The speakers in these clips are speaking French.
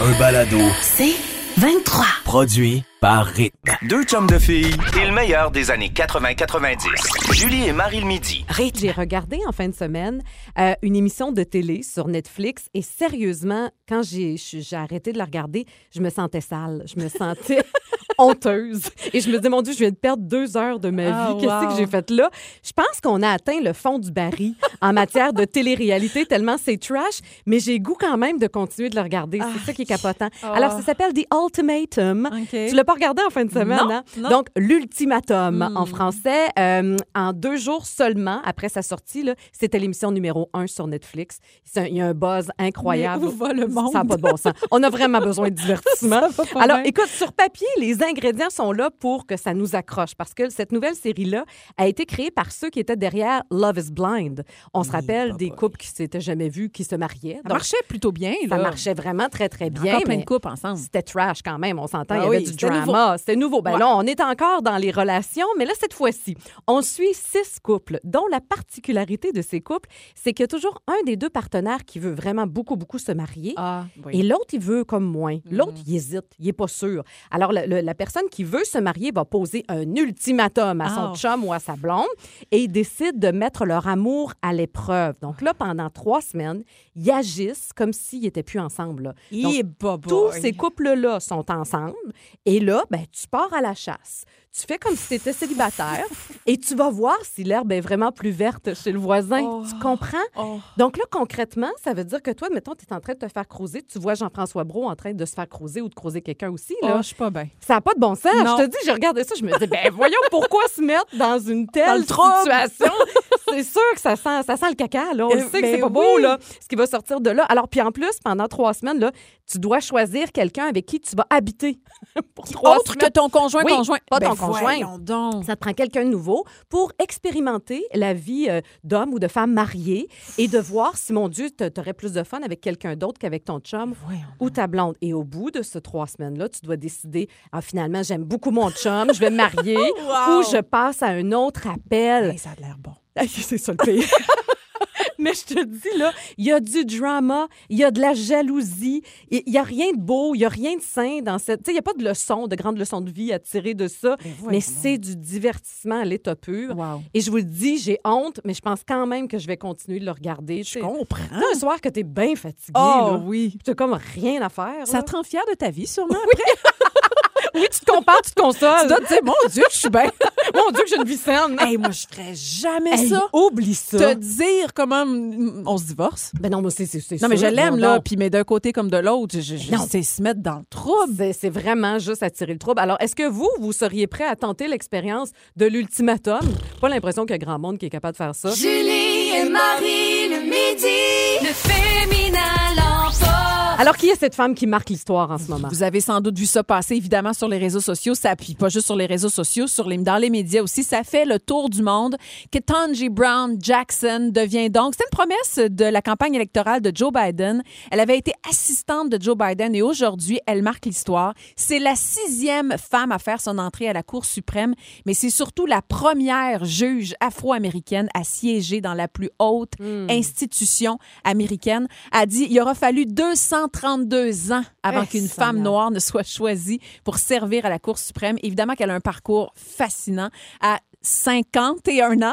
Un balado. C'est 23. Produit par Rythme. Deux chums de filles et le meilleur des années 80-90. Julie et Marie le midi. J'ai regardé en fin de semaine euh, une émission de télé sur Netflix et sérieusement, quand j'ai j'ai arrêté de la regarder, je me sentais sale. Je me sentais honteuse. Et je me disais, mon Dieu, je viens de perdre deux heures de ma vie. Ah, Qu'est-ce wow. que j'ai fait là? Je pense qu'on a atteint le fond du baril en matière de télé-réalité, tellement c'est trash, mais j'ai goût quand même de continuer de le regarder. C'est ça qui est capotant. Alors, ça s'appelle The Ultimatum. OK. Tu l'as pas regardé en fin de semaine, Non, hein? non. Donc, l'ultimatum Hmm. en français, euh, en deux jours seulement après sa sortie, c'était l'émission numéro un sur Netflix. Il y a un buzz incroyable. Mais où va le monde? Ça n'a pas de bon sens. On a vraiment besoin de divertissement. Pas Alors, bien. écoute, sur papier, les ingrédients sont là pour que ça nous accroche parce que cette nouvelle série-là a été créée par ceux qui étaient derrière Love is Blind. On se rappelle des couples qui s'étaient jamais vus, qui se mariaient. Ça marchait plutôt bien. ça marchait vraiment très, très bien. Encore plein de couples ensemble. c'était trash quand même, on s'entend. Ah il y avait oui, du c'était drama. C'était nouveau. Ben Ouais. là, on est encore dans les relations, mais là, cette fois-ci, on suit six couples, dont la particularité de ces couples, c'est qu'il y a toujours un des deux partenaires qui veut vraiment beaucoup, beaucoup se marier. Ah, Et l'autre, il veut comme moins. Mm. L'autre, il hésite. Il n'est pas sûr. Alors, le- le- la personne qui veut se marier va poser un ultimatum à son Ah. chum ou à sa blonde et ils décident de mettre leur amour à l'épreuve. Donc là, pendant trois semaines, ils agissent comme s'ils n'étaient plus ensemble. là. Donc, tous ces couples-là sont ensemble. Et là, ben, tu pars à la chasse. Tu fais comme si tu étais célibataire et tu vas voir si l'herbe est vraiment plus verte chez le voisin. Oh. Tu comprends? Oh. Donc là, concrètement, ça veut dire que toi, mettons, tu es en train de te faire creuser. Tu vois Jean-François Brault en train de se faire creuser ou de creuser quelqu'un aussi. Oh, Là. je suis pas bien. Ça n'a pas de bon sens. Non. Je te dis, j'ai regardé ça, je me dis, ben voyons pourquoi se mettre dans une telle situation? c'est sûr que ça sent, ça sent le caca. Là. On Euh, le sait que c'est pas beau, là, ce qui va sortir de là. Alors, puis en plus, pendant trois semaines, là, tu dois choisir quelqu'un avec qui tu vas habiter pour trois Autre que semaines. ton conjoint, Oui, conjoint. pas ton Ben, conjoint. voyons donc. Ça te prend quelqu'un de nouveau pour expérimenter la vie euh, d'homme ou de femme mariée et de voir si, mon Dieu, tu aurais plus de fun avec quelqu'un d'autre qu'avec ton chum ou ta blonde. Et au bout de ces trois semaines-là, tu dois décider, ah, finalement, j'aime beaucoup mon chum, je vais me marier Wow. ou je passe à un autre appel. Hey, ça a l'air bon. C'est ça le pire. Mais je te dis, là, il y a du drama, il y a de la jalousie, il n'y a rien de beau, il n'y a rien de sain dans cette. Tu sais, il n'y a pas de leçon, de grande leçon de vie à tirer de ça, voyons mais c'est du divertissement à l'état pur. Wow. Et je vous le dis, j'ai honte, mais je pense quand même que je vais continuer de le regarder. Je comprends. un soir que tu es bien fatigué, Oh là, oui. tu comme rien à faire. Ça là. te rend fière de ta vie, sûrement? Oui, tu te compares, tu te consoles. Tu dois te dire, mon Dieu, je suis bien. Mon Dieu, que j'ai une vie saine. hey, moi, je ferais jamais Hey, ça. Oublie ça. Te dire comment mm, on se divorce. Ben non, moi, c'est c'est- c'est Non, mais je l'aime, là. Puis, mais d'un côté comme de l'autre, c'est se mettre dans le trouble. C'est- vraiment juste attirer le trouble. Alors, est-ce que vous, vous seriez prêt à tenter l'expérience de l'ultimatum? Pas l'impression qu'il y a grand monde qui est capable de faire ça. Julie et Marie le midi. Le féminin. Alors, qui est cette femme qui marque l'histoire en ce moment? Vous avez sans doute vu ça passer, évidemment, sur les réseaux sociaux. Ça appuie pas juste sur les réseaux sociaux, sur les, dans les médias aussi. Ça fait le tour du monde. Ketanji Brown Jackson devient donc... C'est une promesse de la campagne électorale de Joe Biden. Elle avait été assistante de Joe Biden et aujourd'hui, elle marque l'histoire. C'est la sixième femme à faire son entrée à la Cour suprême, mais c'est surtout la première juge afro-américaine à siéger dans la plus haute institution américaine. A dit, il aura fallu 232 ans avant Eh, qu'une femme noire ne soit choisie pour servir à la Cour suprême. Évidemment qu'elle a un parcours fascinant. À 51 ans,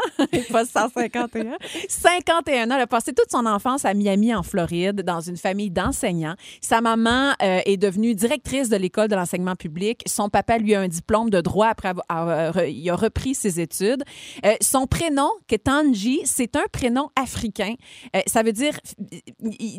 pas 151, 51 ans. Elle a passé toute son enfance à Miami, en Floride, dans une famille d'enseignants. Sa maman euh, est devenue directrice de l'école de l'enseignement public. Son papa lui a un diplôme de droit après avoir avoir- re- il a repris ses études. Euh, son prénom, Ketanji, c'est un prénom africain. Euh, ça veut dire,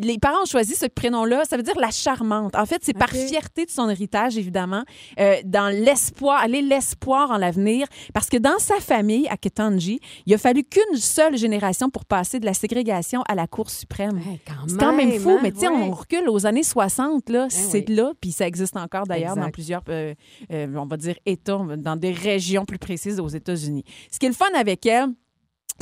les parents ont choisi ce prénom-là, ça veut dire la charmante. En fait, c'est par fierté de son héritage, évidemment, euh, dans l'espoir, est l'espoir en l'avenir, parce que dans sa famille à Ketanji, il a fallu qu'une seule génération pour passer de la ségrégation à la Cour suprême. Hey, C'est quand même fou, hein? mais tu sais, Ouais. on recule aux années 60, là, c'est oui. là, puis ça existe encore d'ailleurs dans plusieurs, euh, euh, on va dire, États, dans des régions plus précises aux États-Unis. Ce qui est le fun avec elle,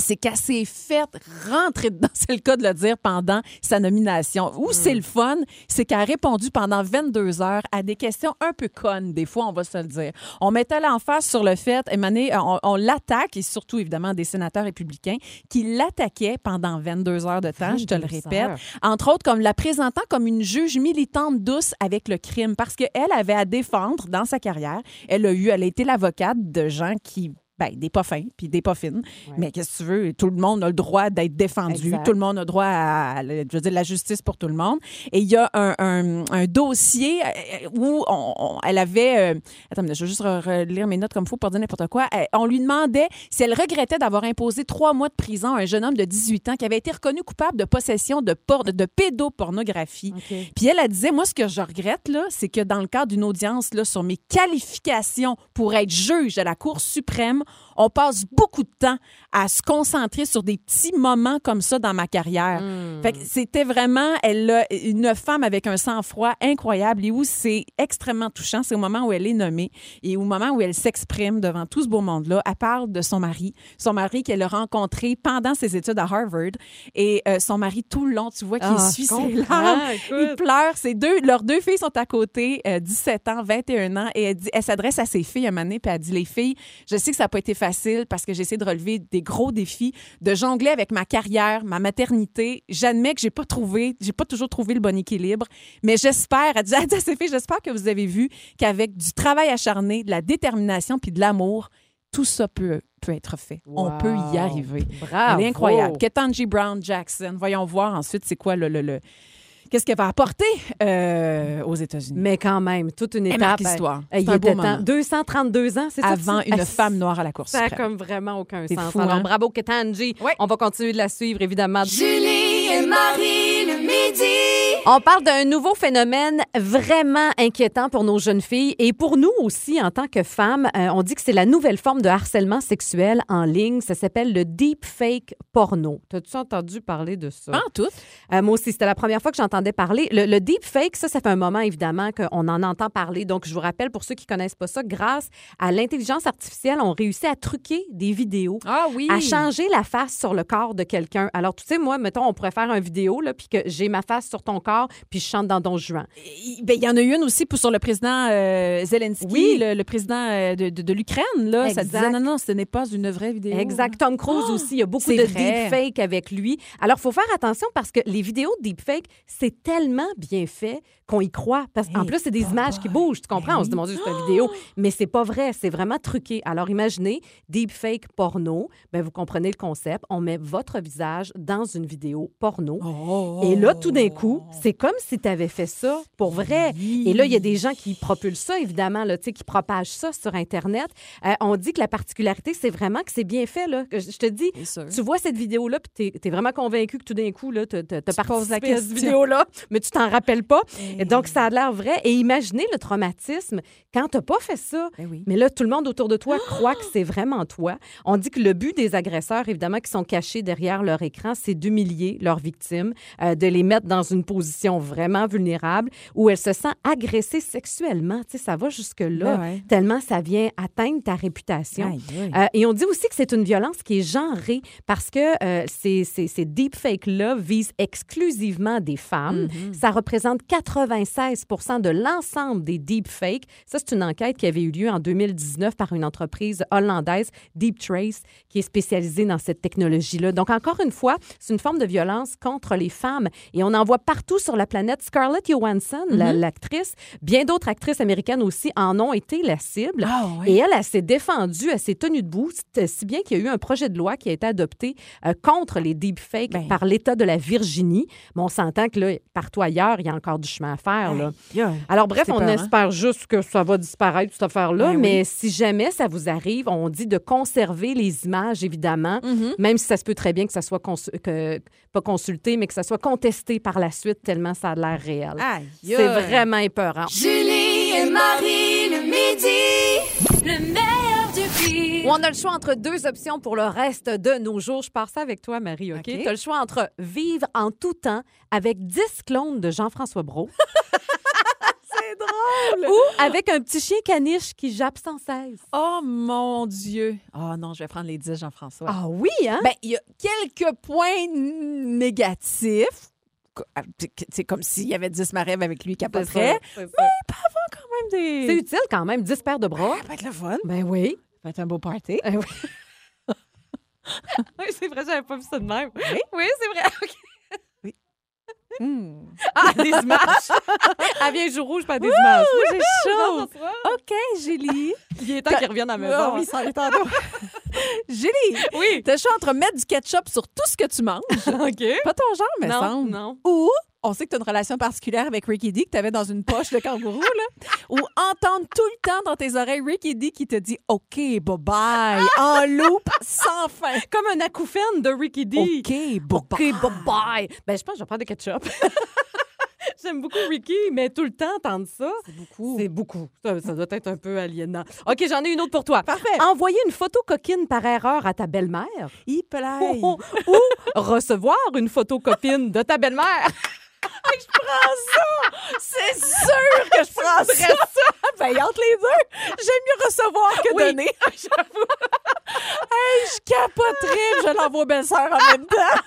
c'est qu'elle s'est faite rentrer dedans, c'est le cas de le dire, pendant sa nomination. Où c'est le fun, c'est qu'elle a répondu pendant 22 heures à des questions un peu connes, des fois, on va se le dire. On mettait l'emphase sur le fait, Emmanuel, on, on l'attaque, et surtout, évidemment, des sénateurs républicains, qui l'attaquaient pendant 22 heures de temps, je te le 22 répète. Entre autres, comme la présentant comme une juge militante douce avec le crime, parce qu'elle avait à défendre dans sa carrière. Elle a eu, elle a été l'avocate de gens qui ben, des pas fins puis des pas fines. Mais qu'est-ce que tu veux? Tout le monde a le droit d'être défendu. Exact. Tout le monde a le droit à, je veux dire, la justice pour tout le monde. Et il y a un, un- un dossier euh, où on- on- elle avait... euh, attends, je vais juste re- relire mes notes comme il faut pour dire n'importe quoi. Euh, on lui demandait si elle regrettait d'avoir imposé trois mois de prison à un jeune homme de 18 ans qui avait été reconnu coupable de possession de, por- de pédopornographie. Puis elle, elle disait, moi, ce que je regrette, là, c'est que dans le cadre d'une audience là, sur mes qualifications pour être juge à la Cour suprême, on passe beaucoup de temps à se concentrer sur des petits moments comme ça dans ma carrière. Fait que c'était vraiment, elle a une femme avec un sang-froid incroyable et où c'est extrêmement touchant. C'est au moment où elle est nommée et au moment où elle s'exprime devant tout ce beau monde-là. Elle parle de son mari, son mari qu'elle a rencontré pendant ses études à Harvard et euh, son mari tout le long, tu vois, qui Ah, suit ses larmes. Il pleure. Ses deux, leurs deux filles sont à côté, euh, 17 ans, 21 ans, et elle, dit- elle s'adresse à ses filles un moment donné, puis elle dit Les filles, je sais que ça pas été facile parce que j'ai essayé de relever des gros défis, de jongler avec ma carrière, ma maternité. J'admets que j'ai pas trouvé, j'ai pas toujours trouvé le bon équilibre, mais j'espère, à filles, j'espère que vous avez vu qu'avec du travail acharné, de la détermination puis de l'amour, tout ça peut, peut être fait. On peut y arriver. Bravo. Elle est incroyable. Ketanji Brown Jackson. Voyons voir ensuite c'est quoi le. le, le- Qu'est-ce qu'elle va apporter euh, aux États-Unis? Mais quand même, toute une étape. marque l'histoire. euh, Il C'est un beau était temps. moment. 232 ans, c'est ça? Avant une Ah, femme noire à la Cour Ça a suprême. comme vraiment aucun sens. fou, Alors, hein? bravo, Ketanji. Ouais. On va continuer de la suivre, évidemment. Julie et Marie le midi. On parle d'un nouveau phénomène vraiment inquiétant pour nos jeunes filles et pour nous aussi en tant que femmes. Euh, on dit que c'est la nouvelle forme de harcèlement sexuel en ligne. Ça s'appelle le deep fake porno. T'as-tu entendu parler de ça? Pas en tout. Euh, moi aussi, c'était la première fois que j'entendais parler. Le, le deep fake, ça, ça fait un moment évidemment qu'on en entend parler. Donc, je vous rappelle pour ceux qui connaissent pas ça, grâce à l'intelligence artificielle, on réussit à truquer des vidéos Ah oui. à changer la face sur le corps de quelqu'un. Alors, tu sais, moi, mettons, on pourrait faire une vidéo, là, puis que j'ai ma face sur ton corps, puis je chante dans Don Juan. Il ben, il y en a eu une aussi pour, sur le président euh, Zelensky, Oui. le, le président euh, de, de- de l'Ukraine. Là, ça disait non, non, ce n'est pas une vraie vidéo. Exact. Tom Cruise aussi, il y a beaucoup de vrai. deepfake avec lui. Alors, il faut faire attention parce que les vidéos de deepfake, c'est tellement bien fait qu'on y croit. Parce qu'en Hey, plus, c'est des images qui bougent, tu comprends? Ben On se demande juste c'est une vidéo, mais c'est pas vrai, c'est vraiment truqué. Alors, imaginez, deepfake porno, ben, vous comprenez le concept. On met votre visage dans une vidéo porno. Oh. Et là, tout d'un coup, c'est comme si tu avais fait ça pour vrai. Et là, il y a des gens qui propulsent ça, évidemment, là, qui propagent ça sur Internet. Euh, on dit que la particularité, c'est vraiment que c'est bien fait. Là. Je te dis, tu vois cette vidéo-là, puis tu es, vraiment convaincu que tout d'un coup, tu as poses la participé à cette vidéo-là, mais tu t'en rappelles pas. Et donc, ça a l'air vrai. Et imaginez le traumatisme quand tu pas fait ça. Ben oui. Mais là, tout le monde autour de toi croit que c'est vraiment toi. On dit que le but des agresseurs, évidemment, qui sont cachés derrière leur écran, c'est d'humilier leurs victimes, euh, de les mettre dans une position vraiment vulnérable où elles se sentent agressées sexuellement. Tu sais, ça va jusque-là, Ben ouais. tellement ça vient atteindre ta réputation. Aïe, aïe. Euh, et on dit aussi que c'est une violence qui est genrée parce que euh, ces, ces, ces deepfakes-là visent exclusivement des femmes. Mm-hmm. Ça représente 96 de l'ensemble des deepfakes. Ça, c'est une enquête qui avait eu lieu en 2019 par une entreprise hollandaise, Deep Trace, qui est spécialisée dans cette technologie-là. Donc, encore une fois, c'est une forme de violence contre les femmes. Et on en voit partout sur la planète. Scarlett Johansson, Mm-hmm. l'actrice, bien d'autres actrices américaines aussi en ont été la cible. Ah. Et elle, elle s'est défendue, elle s'est tenue debout, si bien qu'il y a eu un projet de loi qui a été adopté euh, contre les deepfakes Ben. par l'État de la Virginie. Mais on s'entend que là, partout ailleurs, il y a encore du chemin à faire. Là. Alors bref, on peur, hein? espère juste que ça va disparaître, cette affaire-là. Ben oui. mais si jamais ça vous arrive, on dit de conserver les images, évidemment, Mm-hmm. même si ça se peut très bien que ça soit, que, pas consulté, mais que ça soit contesté par la suite, tellement ça a l'air réel. C'est vraiment épeurant. Julie et Marie le midi. Le meilleur du pire. Où on a le choix entre deux options pour le reste de nos jours. Je pars ça avec toi, Marie, OK? OK. Tu as le choix entre vivre en tout temps avec 10 clones de Jean-François Brault C'est drôle! ou avec un petit chien caniche qui jappe sans cesse. Oh mon Dieu! Oh non, je vais prendre les 10, Jean-François. Ah oui, hein? Ben, il y a quelques points négatifs. Ah, C'est comme s'il y avait 10 marèves avec lui qui capoterait. c'est ça. Quand même des... C'est utile quand même, 10 paires de bras. Ça va être le fun. Ben oui. Ça va être un beau party. Eh oui. oui, c'est vrai, j'avais pas vu ça de même. Oui? Oui, c'est vrai. OK. Hmm. Ah, des images. Elle vient jour rouge, pas des images. j'ai chaud. OK, Julie. Il est temps qu'il revienne à la maison. Oh, oui, ça être tantôt. Julie, Oui. t'as le choix entre mettre du ketchup sur tout ce que tu manges. OK. Pas ton genre, mais Non, semble. non. Ou, on sait que tu as une relation particulière avec Ricky D que tu avais dans une poche de kangourou, là. Ou entendre tout le temps dans tes oreilles Ricky D qui te dit OK, bye-bye, en loop sans fin. Comme un acouphène de Ricky D. OK, bye-bye. OK, bye-bye. Ben, je pense que je vais prendre de ketchup. J'aime beaucoup Ricky, mais tout le temps entendre ça, C'est beaucoup. c'est beaucoup. Ça, ça doit être un peu aliénant. OK, j'en ai une autre pour toi. Parfait. Envoyer une photo coquine par erreur à ta belle-mère Il plaît. ou recevoir une photo copine de ta belle-mère. C'est sûr que je prends ça. Ben, entre les deux, j'aime mieux recevoir que Oui, donner. hey, je capoterais, puis je l'envoie belle-sœur en même temps.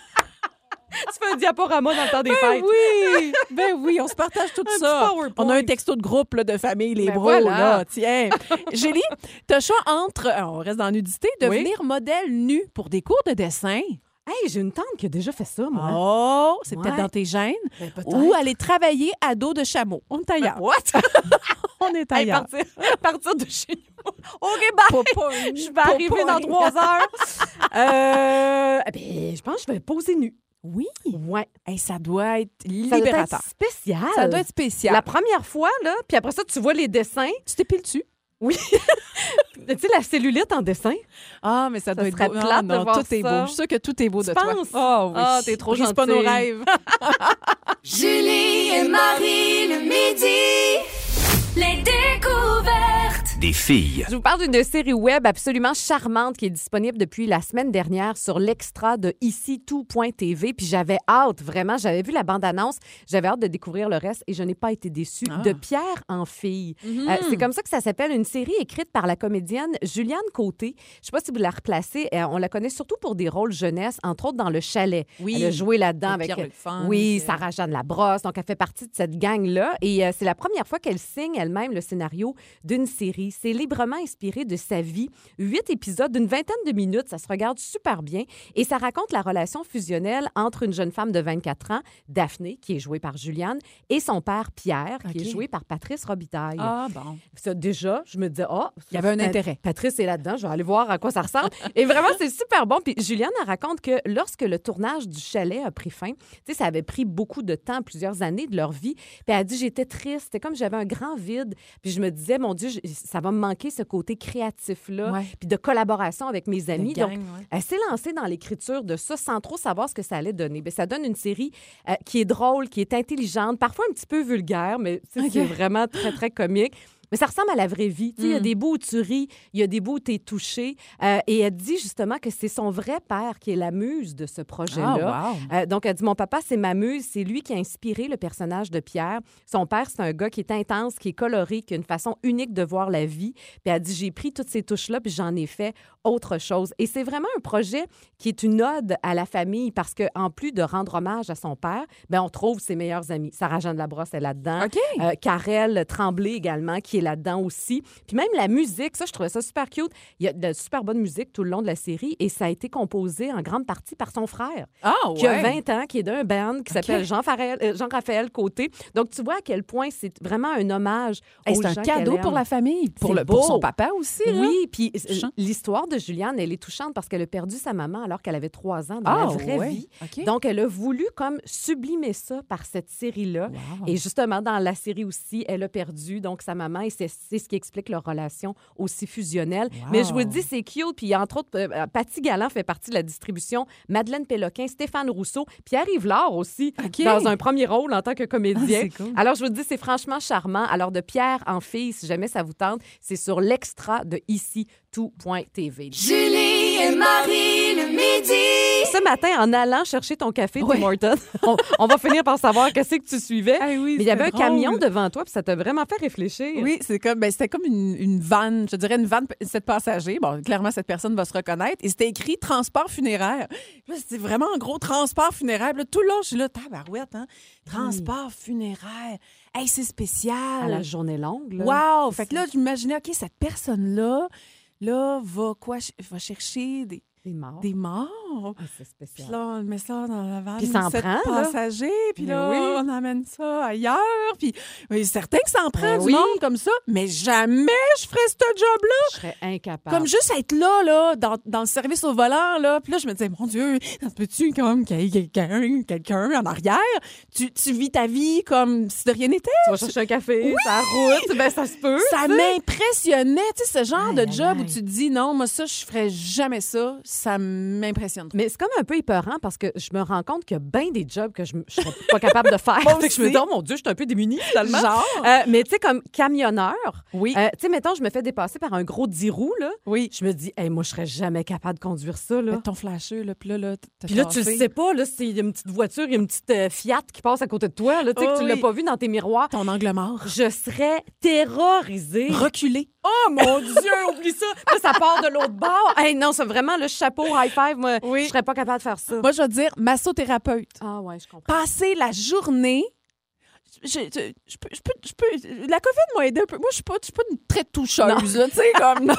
Tu fais un diaporama dans le temps des Ben fêtes. oui, ben oui, on se partage tout Un ça. On a un texto de groupe là, de famille, les Ben bros, voilà. là. Tiens. Julie, t'as choix entre, euh, on reste dans la nudité, devenir Oui. modèle nu pour des cours de dessin. Hey, j'ai une tante qui a déjà fait ça, moi. Oh, c'est peut-être dans tes gènes. Ben. Ou aller travailler à dos de chameau. On est ailleurs. What? On est Hey, ailleurs. partir, partir de chez nous. OK, bye. Je vais arriver dans trois heures. euh, ben, je pense que je vais poser nu. Oui. Ouais. Hey, ça doit être Ça doit libérateur. être spécial. Ça doit être spécial. La première fois, là, puis après ça, tu vois les dessins. Tu t'épiles-tu? Oui. tu sais, la cellulite en dessin. Ah, mais ça doit être beau. plate non, de voir tout est beau. Je suis sûre que tout est beau Tu de toi. penses? Ah oui. Ah, t'es trop Brise pas nos gentille. rêves. Julie et Marie le midi. Les découvertes. Des filles. Je vous parle d'une série web absolument charmante qui est disponible depuis la semaine dernière sur l'extra de ici tout.tv. Puis j'avais hâte, vraiment, j'avais vu la bande-annonce, j'avais hâte de découvrir le reste et je n'ai pas été déçue. Ah. De Pierre en fille. Mhm. Euh, c'est comme ça que ça s'appelle, une série écrite par la comédienne Juliane Côté. Je sais pas si vous la replacez. euh, on la connaît surtout pour des rôles jeunesse, entre autres dans Le Chalet. Oui. Elle a joué là-dedans Avec Funk, oui, euh. Sarah-Jeanne Labrosse. Donc, elle fait partie de cette gang-là. Et euh, c'est la première fois qu'elle signe elle-même le scénario d'une série. C'est librement inspiré de sa vie. Huit épisodes d'une vingtaine de minutes. Ça se regarde super bien. Et ça raconte la relation fusionnelle entre une jeune femme de 24 ans, Daphné, qui est jouée par Juliane, et son père, Pierre, qui est joué par Patrice Robitaille. Ah, bon. Ça, déjà, je me disais, ah, Il y avait un Pat- intérêt. Patrice est là-dedans, je vais aller voir à quoi ça ressemble. Et vraiment, c'est super bon. Puis Juliane, elle raconte que lorsque le tournage du chalet a pris fin, tu sais, ça avait pris beaucoup de temps, plusieurs années de leur vie. Puis elle a dit, j'étais triste. C'était comme j'avais un grand vide. Puis je me disais, mon Dieu, ça va me manquer ce côté créatif-là, puis de collaboration avec mes amis. gang, Donc, ouais. elle s'est lancée dans l'écriture de ça sans trop savoir ce que ça allait donner. Bien, ça donne une série euh, qui est drôle, qui est intelligente, parfois un petit peu vulgaire, mais tu sais, OK. c'est vraiment très, très comique. Mais ça ressemble à la vraie vie. Il y a Mm. des bouts où tu ris, il y a des bouts où tu es touché. Euh, et elle dit justement que c'est son vrai père qui est la muse de ce projet-là. Ah, wow. Euh, donc, elle dit Mon papa, c'est ma muse. C'est lui qui a inspiré le personnage de Pierre. Son père, c'est un gars qui est intense, qui est coloré, qui a une façon unique de voir la vie. Puis elle dit J'ai pris toutes ces touches-là, puis j'en ai fait autre chose. Et c'est vraiment un projet qui est une ode à la famille parce qu'en plus de rendre hommage à son père, ben on trouve ses meilleurs amis. Sarah-Jeanne Labrosse est là-dedans. OK. Euh, Karel Tremblay également, qui est là-dedans aussi. Puis même la musique, ça, je trouvais ça super cute. Il y a de la super bonne musique tout le long de la série et ça a été composé en grande partie par son frère, Ah, qui a ouais. 20 ans, qui est d'un band qui s'appelle Jean-Farel- euh, Jean-Raphaël Côté. Donc, tu vois à quel point c'est vraiment un hommage Hey, aux c'est un gens cadeau qu'elle pour aime. la famille, pour, C'est le, pour beau. son papa aussi. là. Oui, puis euh, Touchant. l'histoire de Juliane, elle est touchante parce qu'elle a perdu sa maman alors qu'elle avait trois ans dans Ah, la vraie ouais. vie. OK. Donc, elle a voulu comme sublimer ça par cette série-là. Wow. Et justement, dans la série aussi, elle a perdu donc sa maman et c'est ce qui explique leur relation aussi fusionnelle. Mais je vous le dis, c'est cute. Puis entre autres, euh, Patty Galland fait partie de la distribution, Madeleine Péloquin, Stéphane Rousseau, Pierre Yvelard aussi, OK. dans un premier rôle en tant que comédien. Ah, cool. Alors, je vous le dis, c'est franchement charmant. Alors, de Pierre en fille, si jamais ça vous tente, c'est sur l'extra de ici tout.tv. Julie et Marie le midi. Ce matin, en allant chercher ton café, Tim. Hortons, on, on va finir par savoir qu'est-ce que tu suivais. Ah oui, Mais il y avait un camion devant toi, puis ça t'a vraiment fait réfléchir. Oui, c'est comme, ben, c'était comme une, une vanne, je dirais une vanne, sept passagers. Bon, clairement, cette personne va se reconnaître. Et c'était écrit transport funéraire. Là, C'était vraiment un gros transport funéraire. Là, tout le long, je suis là, tabarouette, hein? Transport funéraire. Hey, c'est spécial. À la journée longue. Là. Wow! Fait que là, j'imaginais, OK, cette personne-là, là, va quoi? Va chercher des, Des morts. des morts? Ah, c'est Puis spécial. là, on met ça dans la vanne. Puis ça en prend, passagers. Puis là, oui. on amène ça ailleurs. Puis oui, certain que ça en prend Ben du oui. monde comme ça. Mais jamais je ferais ce job-là. Je serais incapable. Comme juste être là, là, dans, dans le service au volant, là. Puis là, je me disais, mon Dieu, ça se peut-tu comme qu'il y ait quelqu'un, quelqu'un en arrière? Tu, tu vis ta vie comme si de rien n'était. Tu vas chercher un café, ça route, ben ça se peut. Ça m'impressionnait, tu sais, ce genre Aïe, de aïe, job où tu te dis, non, moi, ça, je ferais jamais ça. Ça m'impressionne. Mais c'est comme un peu épeurant parce que je me rends compte qu'il y a bien des jobs que je ne serais pas capable de faire. Moi que je me dis, oh mon Dieu, je suis un peu démunie finalement. Genre? Euh, mais tu sais, comme camionneur, Oui. euh, tu sais, mettons, je me fais dépasser par un gros 10 roues, là. oui. Je me dis, hey, moi, je serais jamais capable de conduire ça, là. Mets ton flasheux, là, puis là, là, Puis là, tu le sais pas, là, s'il y a une petite voiture, il y a une petite euh, Fiat qui passe à côté de toi, là, tu sais, Oh que tu l'as pas vu dans tes miroirs. Ton angle mort. Je serais terrorisée. Reculé. Oh mon Dieu, oublie ça. Là, ça part de l'autre bord. Hey, non, c'est vraiment le chapeau, high five. Moi, Oui. je serais pas capable de faire ça. Moi, je vais te dire, massothérapeute. Ah ouais, je comprends. Passer la journée. Je, je- je peux, je peux, je peux- la COVID m'a aidé un peu. Moi, je suis pas, je suis pas une très toucheuse, tu sais, comme. non.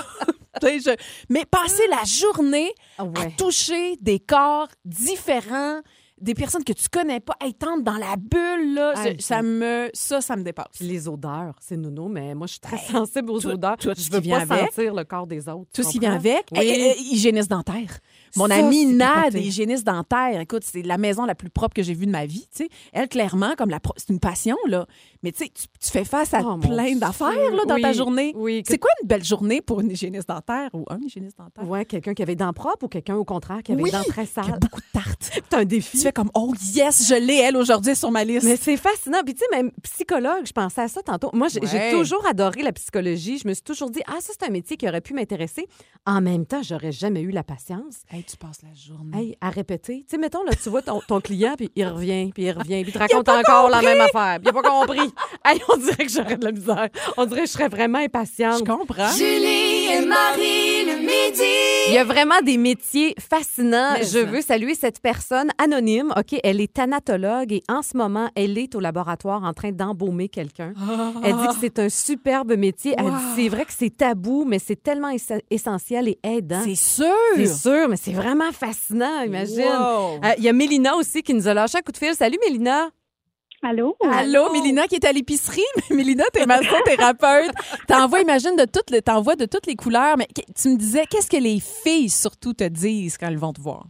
Je- mais passer la journée Ah à toucher des corps différents, des personnes que tu connais pas, être dans la bulle, là, je- ça me, ça, ça me dépasse. Puis les odeurs, c'est nono, mais moi, je suis très sensible aux odeurs. tout ce je qui veux vient pas avec? sentir le corps des autres. tu Tout ce qui vient comprends? avec? Oui. Eh, eh, eh, hygiéniste dentaire. Mon Ça, amie Nad, hygiéniste dentaire. Écoute, c'est la maison la plus propre que j'ai vue de ma vie. tu sais. Elle, clairement, comme la pro- c'est une passion, là. Mais tu sais, tu fais face à Oh, plein d'affaires là, dans ta Oui, journée. oui, que- C'est quoi une belle journée pour une hygiéniste dentaire ou un hygiéniste dentaire? Ouais, quelqu'un qui avait dents propres ou quelqu'un, au contraire, qui avait Oui, les dents très qui a sales. beaucoup de tartes. C'est un défi. tu fais comme, oh yes, je l'ai, elle, aujourd'hui, sur ma liste. Mais c'est fascinant. Puis, tu sais, même psychologue, je pensais à ça tantôt. Moi, j'ai j'ai Ouais. toujours adoré la psychologie. Je me suis toujours dit, ah, ça, c'est un métier qui aurait pu m'intéresser. En même temps, j'aurais jamais eu la patience. Hey, tu passes la journée. Hey, à répéter. Tu sais, mettons, là, tu vois ton, ton client, puis il revient, puis il revient, puis il te raconte encore la même affaire. Puis il n'a pas compris. Hey, on dirait que j'aurais de la misère. On dirait que je serais vraiment impatiente. Je comprends. Julie et Marie le midi. Il y a vraiment des métiers fascinants. Mais Je veux saluer cette personne anonyme. OK, elle est thanatologue et en ce moment, elle est au laboratoire en train d'embaumer quelqu'un. Elle dit que c'est un superbe métier. Elle Wow. dit c'est vrai que c'est tabou, mais c'est tellement ess- essentiel et aidant. C'est sûr. C'est sûr, mais c'est vraiment fascinant, imagine. Wow. Euh, Il y a Mélina aussi qui nous a lâché un coup de fil. Salut Mélina. Allô? Allô, Mélina qui est à l'épicerie? Mais Mélina, t'es massothérapeute. T'envoies, imagine, de toutes les, t'envoies de toutes les couleurs. Mais tu me disais, qu'est-ce que les filles surtout te disent quand elles vont te voir?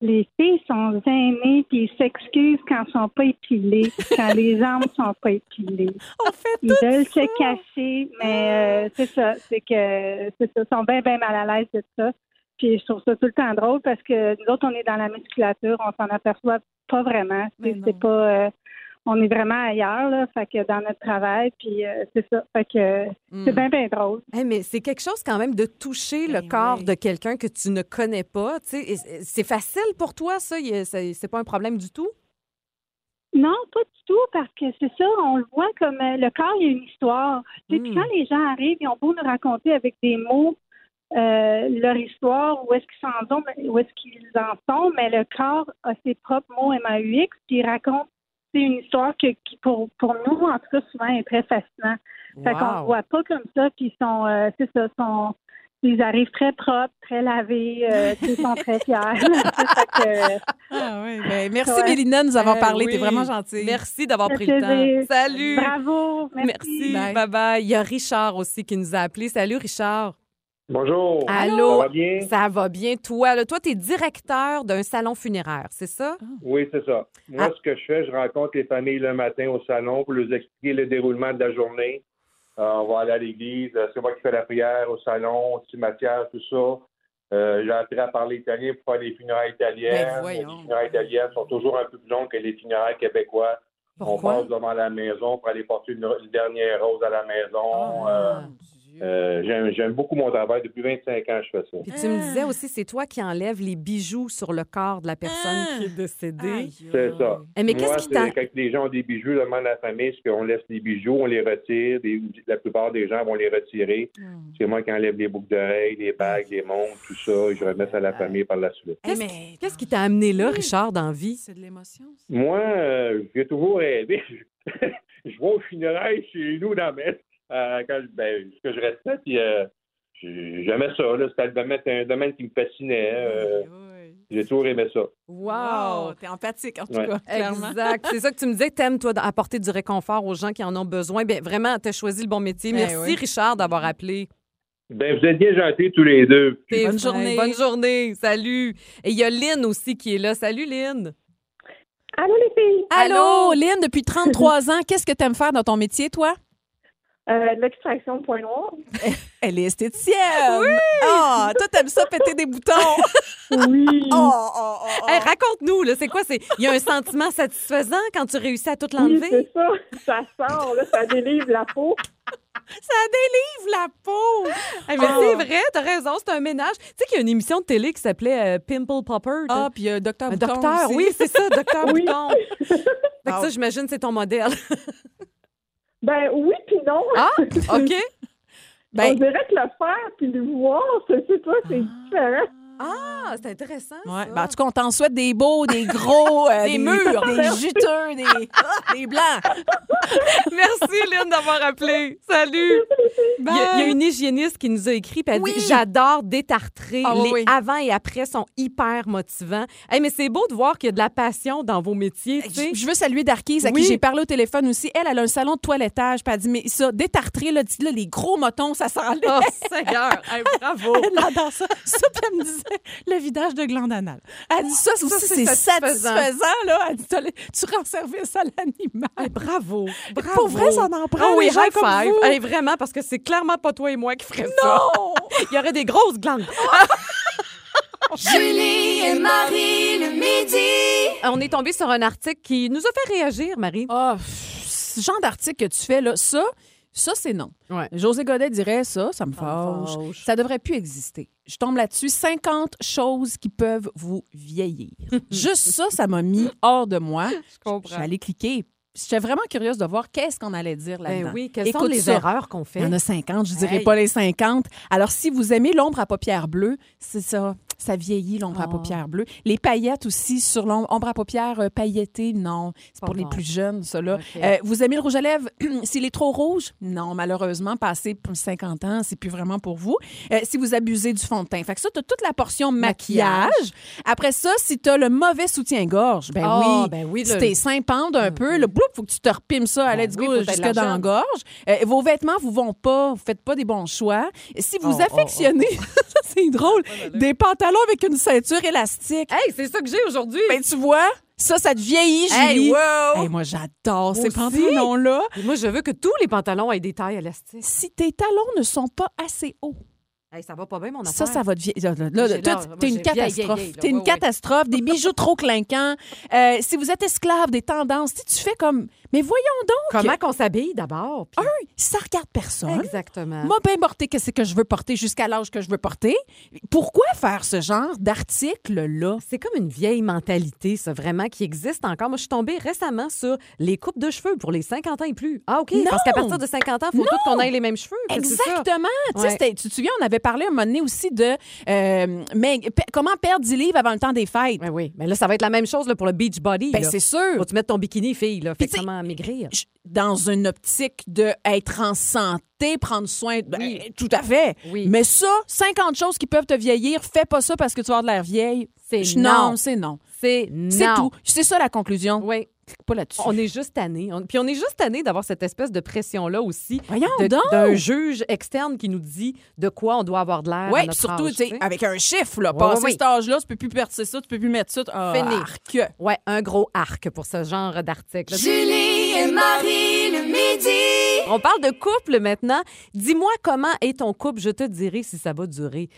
Les filles sont gênées puis ils s'excusent quand elles sont pas épilées, quand les jambes sont pas épilées. On fait Ils veulent se cacher, mais euh, c'est ça, c'est que c'est ça, ils sont bien, bien mal à l'aise de ça. Puis je trouve ça tout le temps drôle parce que nous autres, on est dans la musculature, on s'en aperçoit pas vraiment. C'est pas euh, on est vraiment ailleurs, là, fait que dans notre travail, puis euh, c'est ça. Fait que c'est bien, bien drôle. Hey, mais c'est quelque chose quand même de toucher le Ben corps oui. de quelqu'un que tu ne connais pas. tu sais. Et C'est facile pour toi, ça? C'est pas un problème du tout? Non, pas du tout, parce que c'est ça, on le voit comme euh, le corps, il y a une histoire. Tu sais, Puis Mm. quand les gens arrivent, ils ont beau nous raconter avec des mots euh, leur histoire, où est-ce qu'ils s'en sont, où est-ce qu'ils en sont, mais le corps a ses propres mots MAUX, puis il raconte c'est une histoire que, qui, pour, pour nous, en tout cas, souvent, est très fascinant. Fait qu'on ne voit pas comme ça, puis ils sont, euh, c'est ça, sont, ils arrivent très propres, très lavés, euh, ils sont très fiers. Fait que, Ah oui, ben, merci Ouais. Mélina de nous avoir Eh parlé. oui. T'es vraiment gentille. Merci d'avoir pris le temps. Salut! Bravo, merci. Merci. Bye. Bye bye. Il y a Richard aussi qui nous a appelé. Salut, Richard. Bonjour. Allô? Ça va bien? Ça va bien. Toi, là, toi, tu es directeur d'un salon funéraire, c'est ça? Oui, c'est ça. Moi, Ah. ce que je fais, je rencontre les familles le matin au salon pour leur expliquer le déroulement de la journée. Euh, on va aller à l'église. Euh, C'est moi qui fais la prière au salon, au cimetière, tout ça. Euh, J'ai appris à parler italien pour faire les funérailles italiennes. Ben, les funérailles italiennes sont toujours un peu plus longues que les funérailles québécois. Pourquoi? On passe devant la maison pour aller porter une, une dernière rose à la maison. Euh, Ah. Euh, J'aime j'aime beaucoup mon travail. Depuis 25 ans, je fais ça. Puis tu me disais aussi, c'est toi qui enlèves les bijoux sur le corps de la personne Ah. qui est décédée. C'est ça. Eh, mais Moi, qu'est-ce qui t'a... quand les gens ont des bijoux, je demande à la famille, c'est qu'on laisse les bijoux, on les retire. Des- la plupart des gens vont les retirer. Hmm. C'est moi qui enlève les boucles d'oreilles, les bagues, les montres, tout ça, et je remets ça à la famille par la suite. Eh, Qu'est-ce mais- qui- Qu'est-ce qui t'a amené là, Richard, dans la vie? C'est de l'émotion. ça. Moi, euh, j'ai toujours rêvé. je vais au funérailles chez nous dans la messe, euh, quand ben, que je restais, puis euh, j'ai- j'aimais ça. là. C'était un domaine qui me fascinait. euh, j'ai toujours aimé ça. Wow! T'es empathique, en tout Ouais. cas, clairement. Exact. C'est ça que tu me disais, t'aimes, toi, apporter du réconfort aux gens qui en ont besoin. Bien, vraiment, t'as choisi le bon métier. Eh Merci, oui. Richard, d'avoir appelé. Ben, vous êtes bien gentils tous les deux. Bonne journée. Bonne journée. Salut. Et il y a Lynn aussi qui est là. Salut, Lynn. Allô, les filles? Allô, Lynn, depuis 33 ans, qu'est-ce que tu aimes faire dans ton métier, toi? Euh, de l'extraction de point noir. Elle est esthéticienne. Oui! Ah, toi, t'aimes ça péter des boutons. Oui. Oh, oh, oh, oh. Hey, raconte-nous, là, c'est quoi? C'est... Il y a un sentiment satisfaisant quand tu réussis à tout Oui, l'enlever? c'est ça. Ça sort, là, ça délivre la peau. Ça délivre la peau. Hey, mais Oh. c'est vrai, t'as raison, c'est un ménage. Tu sais qu'il y a une émission de télé qui s'appelait euh, Pimple Popper. Ah, puis euh, Docteur un Bouton docteur, aussi. oui, c'est ça, docteur Oui. Bouton. Fait que Ah. ça, j'imagine, c'est ton modèle. Ben oui, non. Ah, OK. Ben, On dirait que le faire puis le voir, c'est toi, c'est différent. Ah, c'est intéressant. Ouais, ça. ben, en tout cas, on t'en souhaite des beaux, des gros, euh, Des murs. des juteux, des, des blancs. Merci, Lynn, d'avoir appelé. Salut. Il y, a, il y a une hygiéniste qui nous a écrit, puis elle Oui. dit J'adore détartrer. Ah Les oui. avant et après sont hyper motivants. Hey, mais c'est beau de voir qu'il y a de la passion dans vos métiers. Je je veux saluer Darkise, à Oui. qui j'ai parlé au téléphone aussi. Elle, elle a un salon de toilettage. Puis elle dit, mais ça, détartrer, là, là, les gros motons, ça s'enlève. Oh, Seigneur. Hey, bravo. Elle adore ça. Ça, puis elle me disait le vidage de glande anale. Elle dit ça, ça, Ça, c'est satisfaisant. satisfaisant. là. Elle dit, tu rends service à l'animal. Hey, bravo. Bravo. Pour vrai, ça en prend. Ah oui, high five. Hey, vraiment, parce que c'est clairement pas toi et moi qui feraient ça. Non! Il y aurait des grosses glandes. Julie et Marie le midi. On est tombé sur un article qui nous a fait réagir, Marie. Pff, ce genre d'article que tu fais, là, ça, ça, c'est non. Ouais. José Godet dirait ça, ça me fâche. fâche. Ça devrait plus exister. Je tombe là-dessus. 50 choses qui peuvent vous vieillir. Juste ça, ça m'a mis hors de moi. Je comprends. allée cliquer. J'étais vraiment curieuse de voir qu'est-ce qu'on allait dire là-dedans. Ben oui, quelles sont les ça. erreurs qu'on fait? Il y en a 50, je dirais Hey. pas les 50. Alors, si vous aimez l'ombre à paupières bleues, c'est ça. Ça vieillit, l'ombre à Oh. paupières bleues. Les paillettes aussi sur l'ombre à paupières euh, paillettées, non. C'est pour les plus jeunes, ça, là. Euh, vous aimez le rouge à lèvres? S'il est trop rouge? Non, malheureusement, passé pour 50 ans, c'est plus vraiment pour vous. Euh, si vous abusez du fond de teint. Fait que ça, tu as toute la portion maquillage. Après ça, si tu as le mauvais soutien-gorge, ben Ah, oui. ben oui, Si tes pendent un peu, le bloup, faut que tu te repimes ça à Ben let's oui, go jusque dans la gorge. Euh, vos vêtements vous vont pas, vous faites pas des bons choix. Si vous Oh, oh, affectionnez, ça c'est drôle, des pantalons avec une ceinture élastique, Hey, c'est ça que j'ai aujourd'hui. ben tu vois, ça, ça te vieillit, Hey, Julie. wow! Hey, moi, j'adore ces pantalons-là. Moi, je veux que tous les pantalons aient des tailles élastiques. Si tes talons ne sont pas assez hauts, Hey, ça va pas bien, mon affaire. ça, ça va te vieillir. Là, là, t'es une catastrophe. T'es une catastrophe. Des bijoux trop clinquants. Euh, si vous êtes esclave des tendances, si tu fais comme. Mais voyons donc. Comment qu'on s'habille d'abord? puis- Un, ça regarde personne. Exactement. Moi, bien porter qu'est-ce que je veux porter jusqu'à l'âge que je veux porter? Pourquoi faire ce genre d'article-là? C'est comme une vieille mentalité, ça, vraiment, qui existe encore. Moi, je suis tombée récemment sur les coupes de cheveux pour les 50 ans et plus. Ah, OK. Non! Parce qu'à partir de 50 ans, il faut Non! tous qu'on ait les mêmes cheveux. Exactement. Ouais. Tu te souviens, on avait parlé un moment donné aussi de euh, mais, pe- comment perdre 10 livres avant le temps des fêtes? Ben oui, mais là, ça va être la même chose là, pour le beach body. Ben, là. c'est sûr. Faut tu mettes ton bikini, fille, là. Fait Puis comment maigrir? Dans une optique de être en santé, prendre soin. de- ben, tout à fait. Oui. Mais ça, 50 choses qui peuvent te vieillir, fais pas ça parce que tu vas avoir de l'air vieille. C'est. Non, c'est non. C'est non. C'est tout. C'est ça la conclusion. Oui. Clique Pas là-dessus. On est juste tanné. On- Puis on est juste tanné d'avoir cette espèce de pression-là aussi. Voyons de- donc. D'un juge externe qui nous dit de quoi on doit avoir de l'air. Oui, surtout, âge, tu sais, avec un chiffre, là. Ouais, passer ouais, cet âge-là, tu peux plus percer ça, tu peux plus mettre ça. Ah, Fini. arc. Ouais, un gros arc pour ce genre d'article. Julie et Marie le midi. On parle de couple maintenant. Dis-moi comment est ton couple, je te dirai si ça va durer.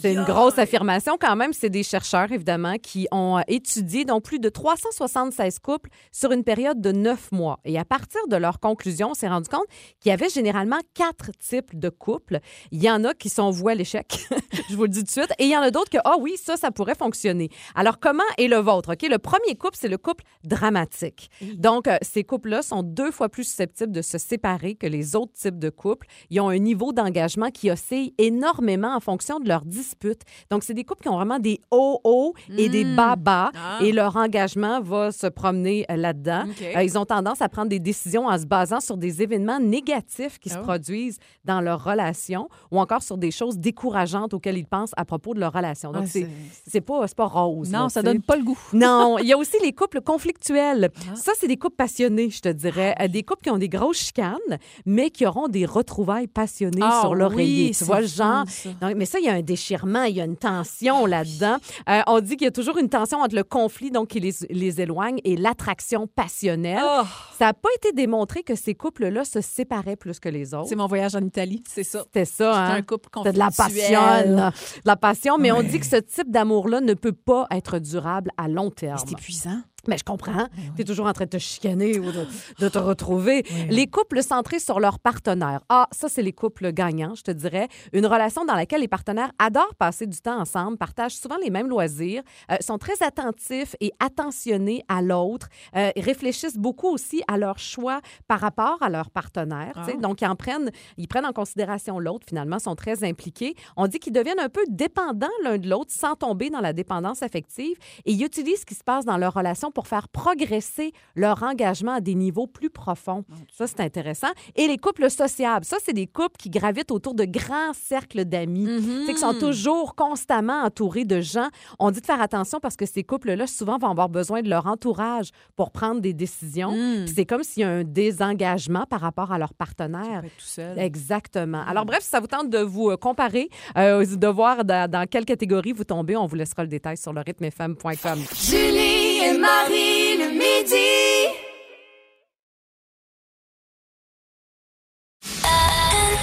C'est une grosse affirmation quand même. C'est des chercheurs, évidemment, qui ont euh, étudié donc plus de 376 couples sur une période de neuf mois. Et à partir de leurs conclusions, on s'est rendu compte qu'il y avait généralement quatre types de couples. Il y en a qui sont voués à l'échec, je vous le dis tout de suite, et il y en a d'autres que, ah oui, ça, ça pourrait fonctionner. Alors, comment est le vôtre? OK, le premier couple, c'est le couple dramatique. Donc, euh, ces couples-là sont deux fois plus susceptibles de se séparer que les autres types de couples. Ils ont un niveau d'engagement qui oscille énormément en fonction de leurs disputes. Donc, c'est des couples qui ont vraiment des hauts hauts et des Mm. bas bas, Ah. et leur engagement va se promener euh, là-dedans. Euh, ils ont tendance à prendre des décisions en se basant sur des événements négatifs qui se Oh. produisent dans leur relation ou encore sur des choses décourageantes auxquelles ils pensent à propos de leur relation. Donc, Ah, c'est pas, pas rose. Non, là, ça donne pas le goût. Non, il y a aussi les couples conflictuels. Ah. Ça, c'est des couples passionnés, je te dirais. Euh, Des couples qui ont des grosses chicanes, mais qui auront des retrouvailles passionnées Ah sur l'oreiller. oui, tu vois genre. ça. Donc, mais ça, il y a un déchirement, il y a une tension là-dedans. Euh, on dit qu'il y a toujours une tension entre le conflit, donc qui les, les éloigne, et l'attraction passionnelle. Oh, Ça n'a pas été démontré que ces couples-là se séparaient plus que les autres. c'est mon voyage en Italie, c'est ça. C'était ça, C'est hein? un couple C'est de la passion. De la passion, mais on dit que ce type d'amour-là ne peut pas être durable à long terme. C'est épuisant. Mais je comprends. Tu es toujours en train de te chicaner ou de, de te retrouver. Les couples centrés sur leur partenaire. Ah, ça, c'est les couples gagnants, je te dirais. Une relation dans laquelle les partenaires adorent passer du temps ensemble, partagent souvent les mêmes loisirs, euh, sont très attentifs et attentionnés à l'autre, euh, réfléchissent beaucoup aussi à leur choix par rapport à leur partenaire. Ah. Donc, ils en prennent, ils prennent en considération l'autre, finalement, sont très impliqués. On dit qu'ils deviennent un peu dépendants l'un de l'autre sans tomber dans la dépendance affective et ils utilisent ce qui se passe dans leur relation pour faire progresser leur engagement à des niveaux plus profonds. Ça, c'est intéressant. Et les couples sociables, ça, c'est des couples qui gravitent autour de grands cercles d'amis. Tu sais, qui sont toujours constamment entourés de gens. On dit de faire attention parce que ces couples-là, souvent, vont avoir besoin de leur entourage pour prendre des décisions. Puis c'est comme s'il y a un désengagement par rapport à leur partenaire. Peut être tout seul. Exactement. Alors, bref, si ça vous tente de vous euh, comparer, euh, de voir dans, dans quelle catégorie vous tombez, on vous laissera le détail sur le rythmefm.com. Julie et Marie le midi.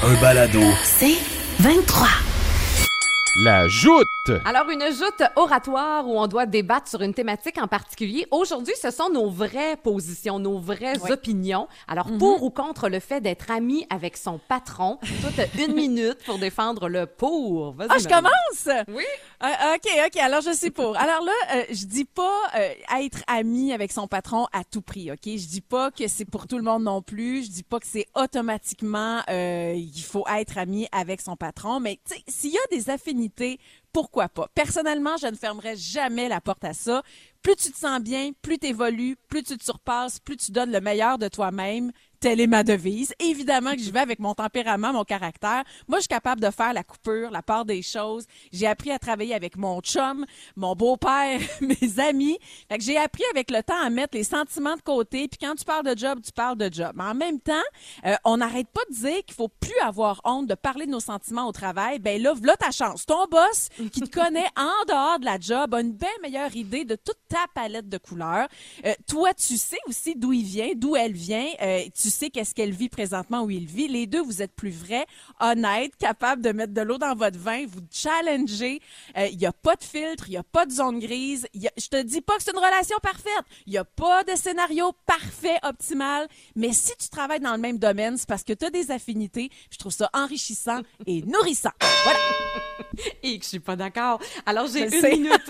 Un balado. C'est 23. La joute. Alors, une joute oratoire où on doit débattre sur une thématique en particulier. Aujourd'hui, ce sont nos vraies positions, nos vraies opinions. Alors, pour ou contre le fait d'être ami avec son patron, toi, t'as une minute pour défendre le pour. Vas-y, Ah, je commence? Oui. Ah, OK, OK. Alors, je suis pour. Alors là, euh, je dis pas euh, être ami avec son patron à tout prix, OK? Je dis pas que c'est pour tout le monde non plus. Je dis pas que c'est automatiquement euh, il faut être ami avec son patron. Mais, tu sais, s'il y a des affinités, pourquoi pas? Personnellement, je ne fermerai jamais la porte à ça. Plus tu te sens bien, plus tu évolues, plus tu te surpasses, plus tu donnes le meilleur de toi-même. Telle est ma devise. Évidemment que je vais avec mon tempérament, mon caractère. Moi, je suis capable de faire la coupure, la part des choses. J'ai appris à travailler avec mon chum, mon beau-père, mes amis. Fait que j'ai appris avec le temps à mettre les sentiments de côté. Puis quand tu parles de job, tu parles de job. Mais en même temps, euh, on n'arrête pas de dire qu'il faut plus avoir honte de parler de nos sentiments au travail. Ben là, voilà ta chance. Ton boss, qui te connaît en dehors de la job, a une bien meilleure idée de toute ta palette de couleurs. Euh, toi, tu sais aussi d'où il vient, d'où elle vient. Euh, sais qu'est-ce qu'elle vit présentement, où il vit. Les deux, vous êtes plus vrais, honnêtes, capables de mettre de l'eau dans votre vin, vous challenger. Euh, Il n'y a pas de filtre, il n'y a pas de zone grise. Y a- je te dis pas que c'est une relation parfaite. Il n'y a pas de scénario parfait, optimal. Mais si tu travailles dans le même domaine, c'est parce que tu as des affinités. Je trouve ça enrichissant et nourrissant. Voilà. Et que je suis pas d'accord. Alors, j'ai une sais. minute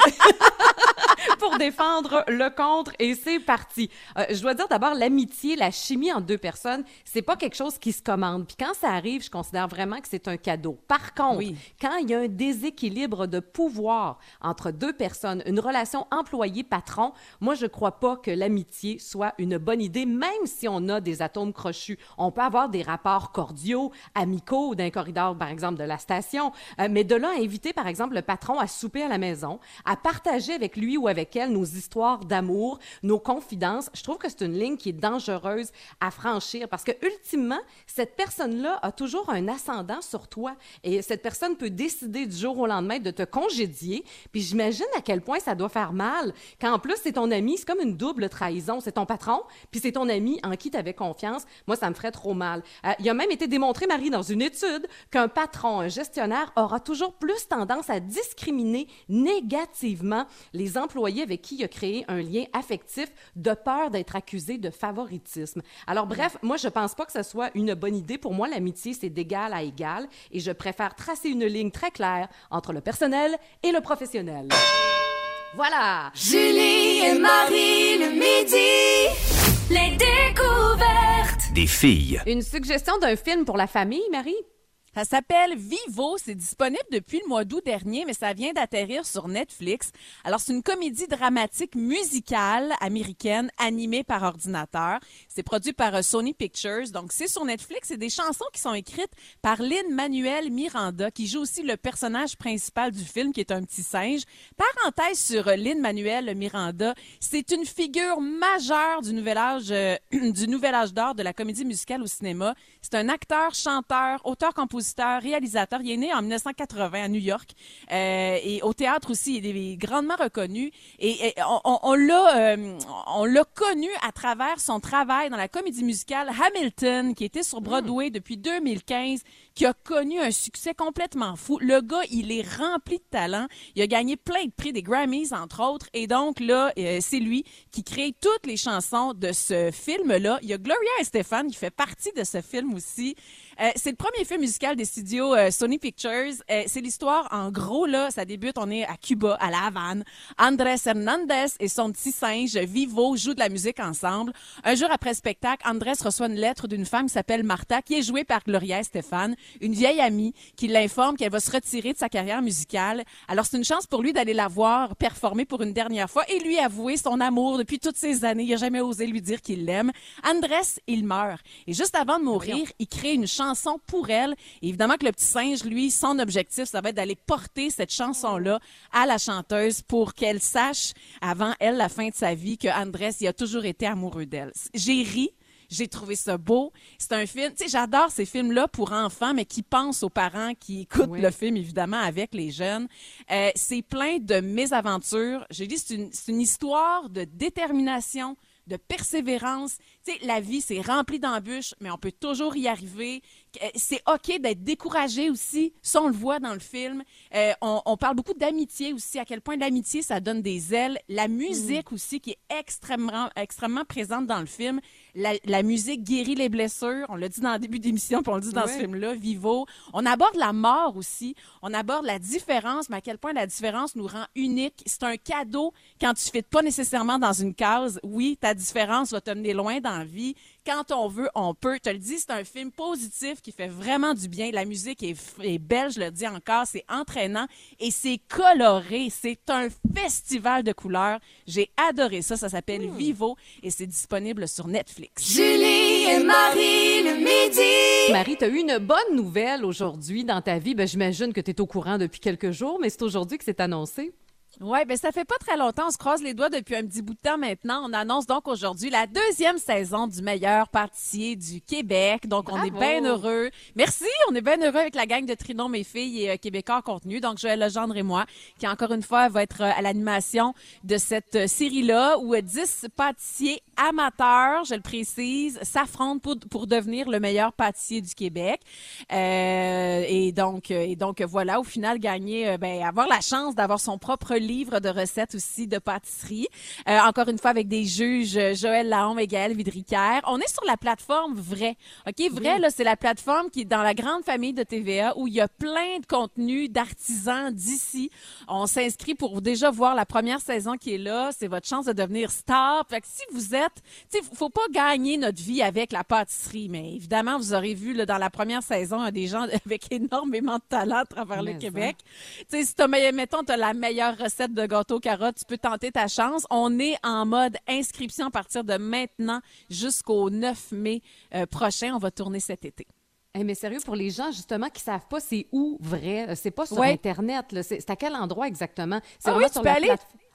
pour défendre le contre et c'est parti. Euh, je dois dire d'abord, l'amitié, la chimie entre deux personnes, c'est pas quelque chose qui se commande. Puis quand ça arrive, je considère vraiment que c'est un cadeau. Par contre, Oui. quand il y a un déséquilibre de pouvoir entre deux personnes, une relation employé-patron, moi, je crois pas que l'amitié soit une bonne idée, même si on a des atomes crochus. On peut avoir des rapports cordiaux, amicaux d'un corridor, par exemple, de la station, euh, mais de là à inviter, par exemple, le patron à souper à la maison, à partager avec lui ou avec avec elle nos histoires d'amour, nos confidences. Je trouve que c'est une ligne qui est dangereuse à franchir parce que, ultimement, cette personne-là a toujours un ascendant sur toi et cette personne peut décider du jour au lendemain de te congédier. Puis j'imagine à quel point ça doit faire mal quand en plus c'est ton ami, c'est comme une double trahison. C'est ton patron, puis c'est ton ami en qui tu avais confiance. Moi, ça me ferait trop mal. Euh, il a même été démontré, Marie, dans une étude, qu'un patron, un gestionnaire aura toujours plus tendance à discriminer négativement les employés avec qui il a créé un lien affectif de peur d'être accusé de favoritisme. Alors bref, moi je pense pas que ce soit une bonne idée. Pour moi, l'amitié c'est d'égal à égal et je préfère tracer une ligne très claire entre le personnel et le professionnel. Voilà. Julie et Marie le midi. Les découvertes. Des filles. Une suggestion d'un film pour la famille, Marie? Ça s'appelle Vivo. C'est disponible depuis le mois d'août dernier, mais ça vient d'atterrir sur Netflix. Alors, c'est une comédie dramatique musicale américaine animée par ordinateur. C'est produit par euh, Sony Pictures. Donc, c'est sur Netflix. C'est des chansons qui sont écrites par Lynn Manuel Miranda, qui joue aussi le personnage principal du film, qui est un petit singe. Parenthèse sur euh, Lynn Manuel Miranda. C'est une figure majeure du nouvel âge, euh, du nouvel âge d'or de la comédie musicale au cinéma. C'est un acteur, chanteur, réalisateur. Il est né en 1980 à New York euh, et au théâtre aussi. Il est grandement reconnu et, et on, on- on l'a, euh, on l'a connu à travers son travail dans la comédie musicale Hamilton, qui était sur Broadway depuis 2015, qui a connu un succès complètement fou. Le gars, il est rempli de talent. Il a gagné plein de prix des Grammys entre autres et donc là, euh, c'est lui qui crée toutes les chansons de ce film-là. Il y a Gloria Estefan qui fait partie de ce film aussi. Euh, c'est le premier film musical des studios euh, Sony Pictures. Euh, c'est l'histoire, en gros, là, ça débute, on est à Cuba, à La Havane. Andrés Hernandez et son petit singe Vivo jouent de la musique ensemble. Un jour après le spectacle, Andrés reçoit une lettre d'une femme qui s'appelle Martha, qui est jouée par Gloria Estefan, une vieille amie qui l'informe qu'elle va se retirer de sa carrière musicale. Alors, c'est une chance pour lui d'aller la voir performer pour une dernière fois et lui avouer son amour depuis toutes ces années. Il a jamais osé lui dire qu'il l'aime. Andrés, il meurt. Et juste avant de mourir, il crée une chanson pour elle. Et évidemment que le petit singe, lui, son objectif, ça va être d'aller porter cette chanson-là à la chanteuse pour qu'elle sache, avant elle, la fin de sa vie, que Andrés, il a toujours été amoureux d'elle. J'ai ri. J'ai trouvé ça beau. C'est un film, tu sais, j'adore ces films-là pour enfants, mais qui pensent aux parents qui écoutent Oui. le film, évidemment, avec les jeunes. Euh, c'est plein de mésaventures. J'ai dit, c'est une, c'est une histoire de détermination, de persévérance. Tu sais, la vie, c'est rempli d'embûches, mais on peut toujours y arriver. Euh, C'est OK d'être découragé aussi. Ça, on le voit dans le film. Euh, on, on parle beaucoup d'amitié aussi, à quel point l'amitié, ça donne des ailes. La musique aussi, qui est extrêmement, extrêmement présente dans le film. La, la musique guérit les blessures. On l'a dit dans le début d'émission, puis on le dit dans Ouais. ce film-là, Vivo. On aborde la mort aussi. On aborde la différence, mais à quel point la différence nous rend unique. C'est un cadeau quand tu ne fites pas nécessairement dans une case. Oui, ta différence va te mener loin dans la vie. Quand on veut, on peut. Je te le dis, c'est un film positif qui fait vraiment du bien. La musique est, belle, je le dis encore. C'est entraînant et c'est coloré. C'est un festival de couleurs. J'ai adoré ça. Ça s'appelle Vivo et c'est disponible sur Netflix. Julie et Marie le midi. Marie, tu as eu une bonne nouvelle aujourd'hui dans ta vie. Ben, J'imagine que tu es au courant depuis quelques jours, mais c'est aujourd'hui que c'est annoncé. Oui, ben ça fait pas très longtemps. On se croise les doigts depuis un petit bout de temps maintenant. On annonce donc aujourd'hui la deuxième saison du meilleur pâtissier du Québec. Donc, on est bien heureux. Merci, on est bien heureux avec la gang de Trinon, mes filles et euh, Québécois en contenu. Donc, Joël Legendre et moi, qui encore une fois va être euh, à l'animation de cette euh, série-là où euh, 10 pâtissiers amateurs, je le précise, s'affrontent pour, pour devenir le meilleur pâtissier du Québec. Euh, et donc, euh, et donc voilà, au final, gagner, euh, ben, avoir la chance d'avoir son propre livre de recettes aussi de pâtisserie. Euh, encore une fois, avec des juges euh, Joël Lahome et Gaël Vidricaire. On est sur la plateforme Vrai. OK, Vrai, là, c'est la plateforme qui est dans la grande famille de TVA où il y a plein de contenus d'artisans d'ici. On s'inscrit pour déjà voir la première saison qui est là. C'est votre chance de devenir star. Fait que si vous êtes, tu sais, faut pas gagner notre vie avec la pâtisserie, mais évidemment, vous aurez vu là, dans la première saison hein, des gens avec énormément de talent à travers le Québec. Tu sais, si t'as, mettons, t'as la meilleure recette de gâteau carotte, tu peux tenter ta chance. On est en mode inscription à partir de maintenant jusqu'au 9 mai euh, prochain. On va tourner cet été. Eh, mais sérieux, pour les gens, justement, qui savent pas c'est où vrai, euh, c'est pas sur Ouais. Internet, c'est à quel endroit exactement? C'est Ah oui, vraiment tu sur peux la aller-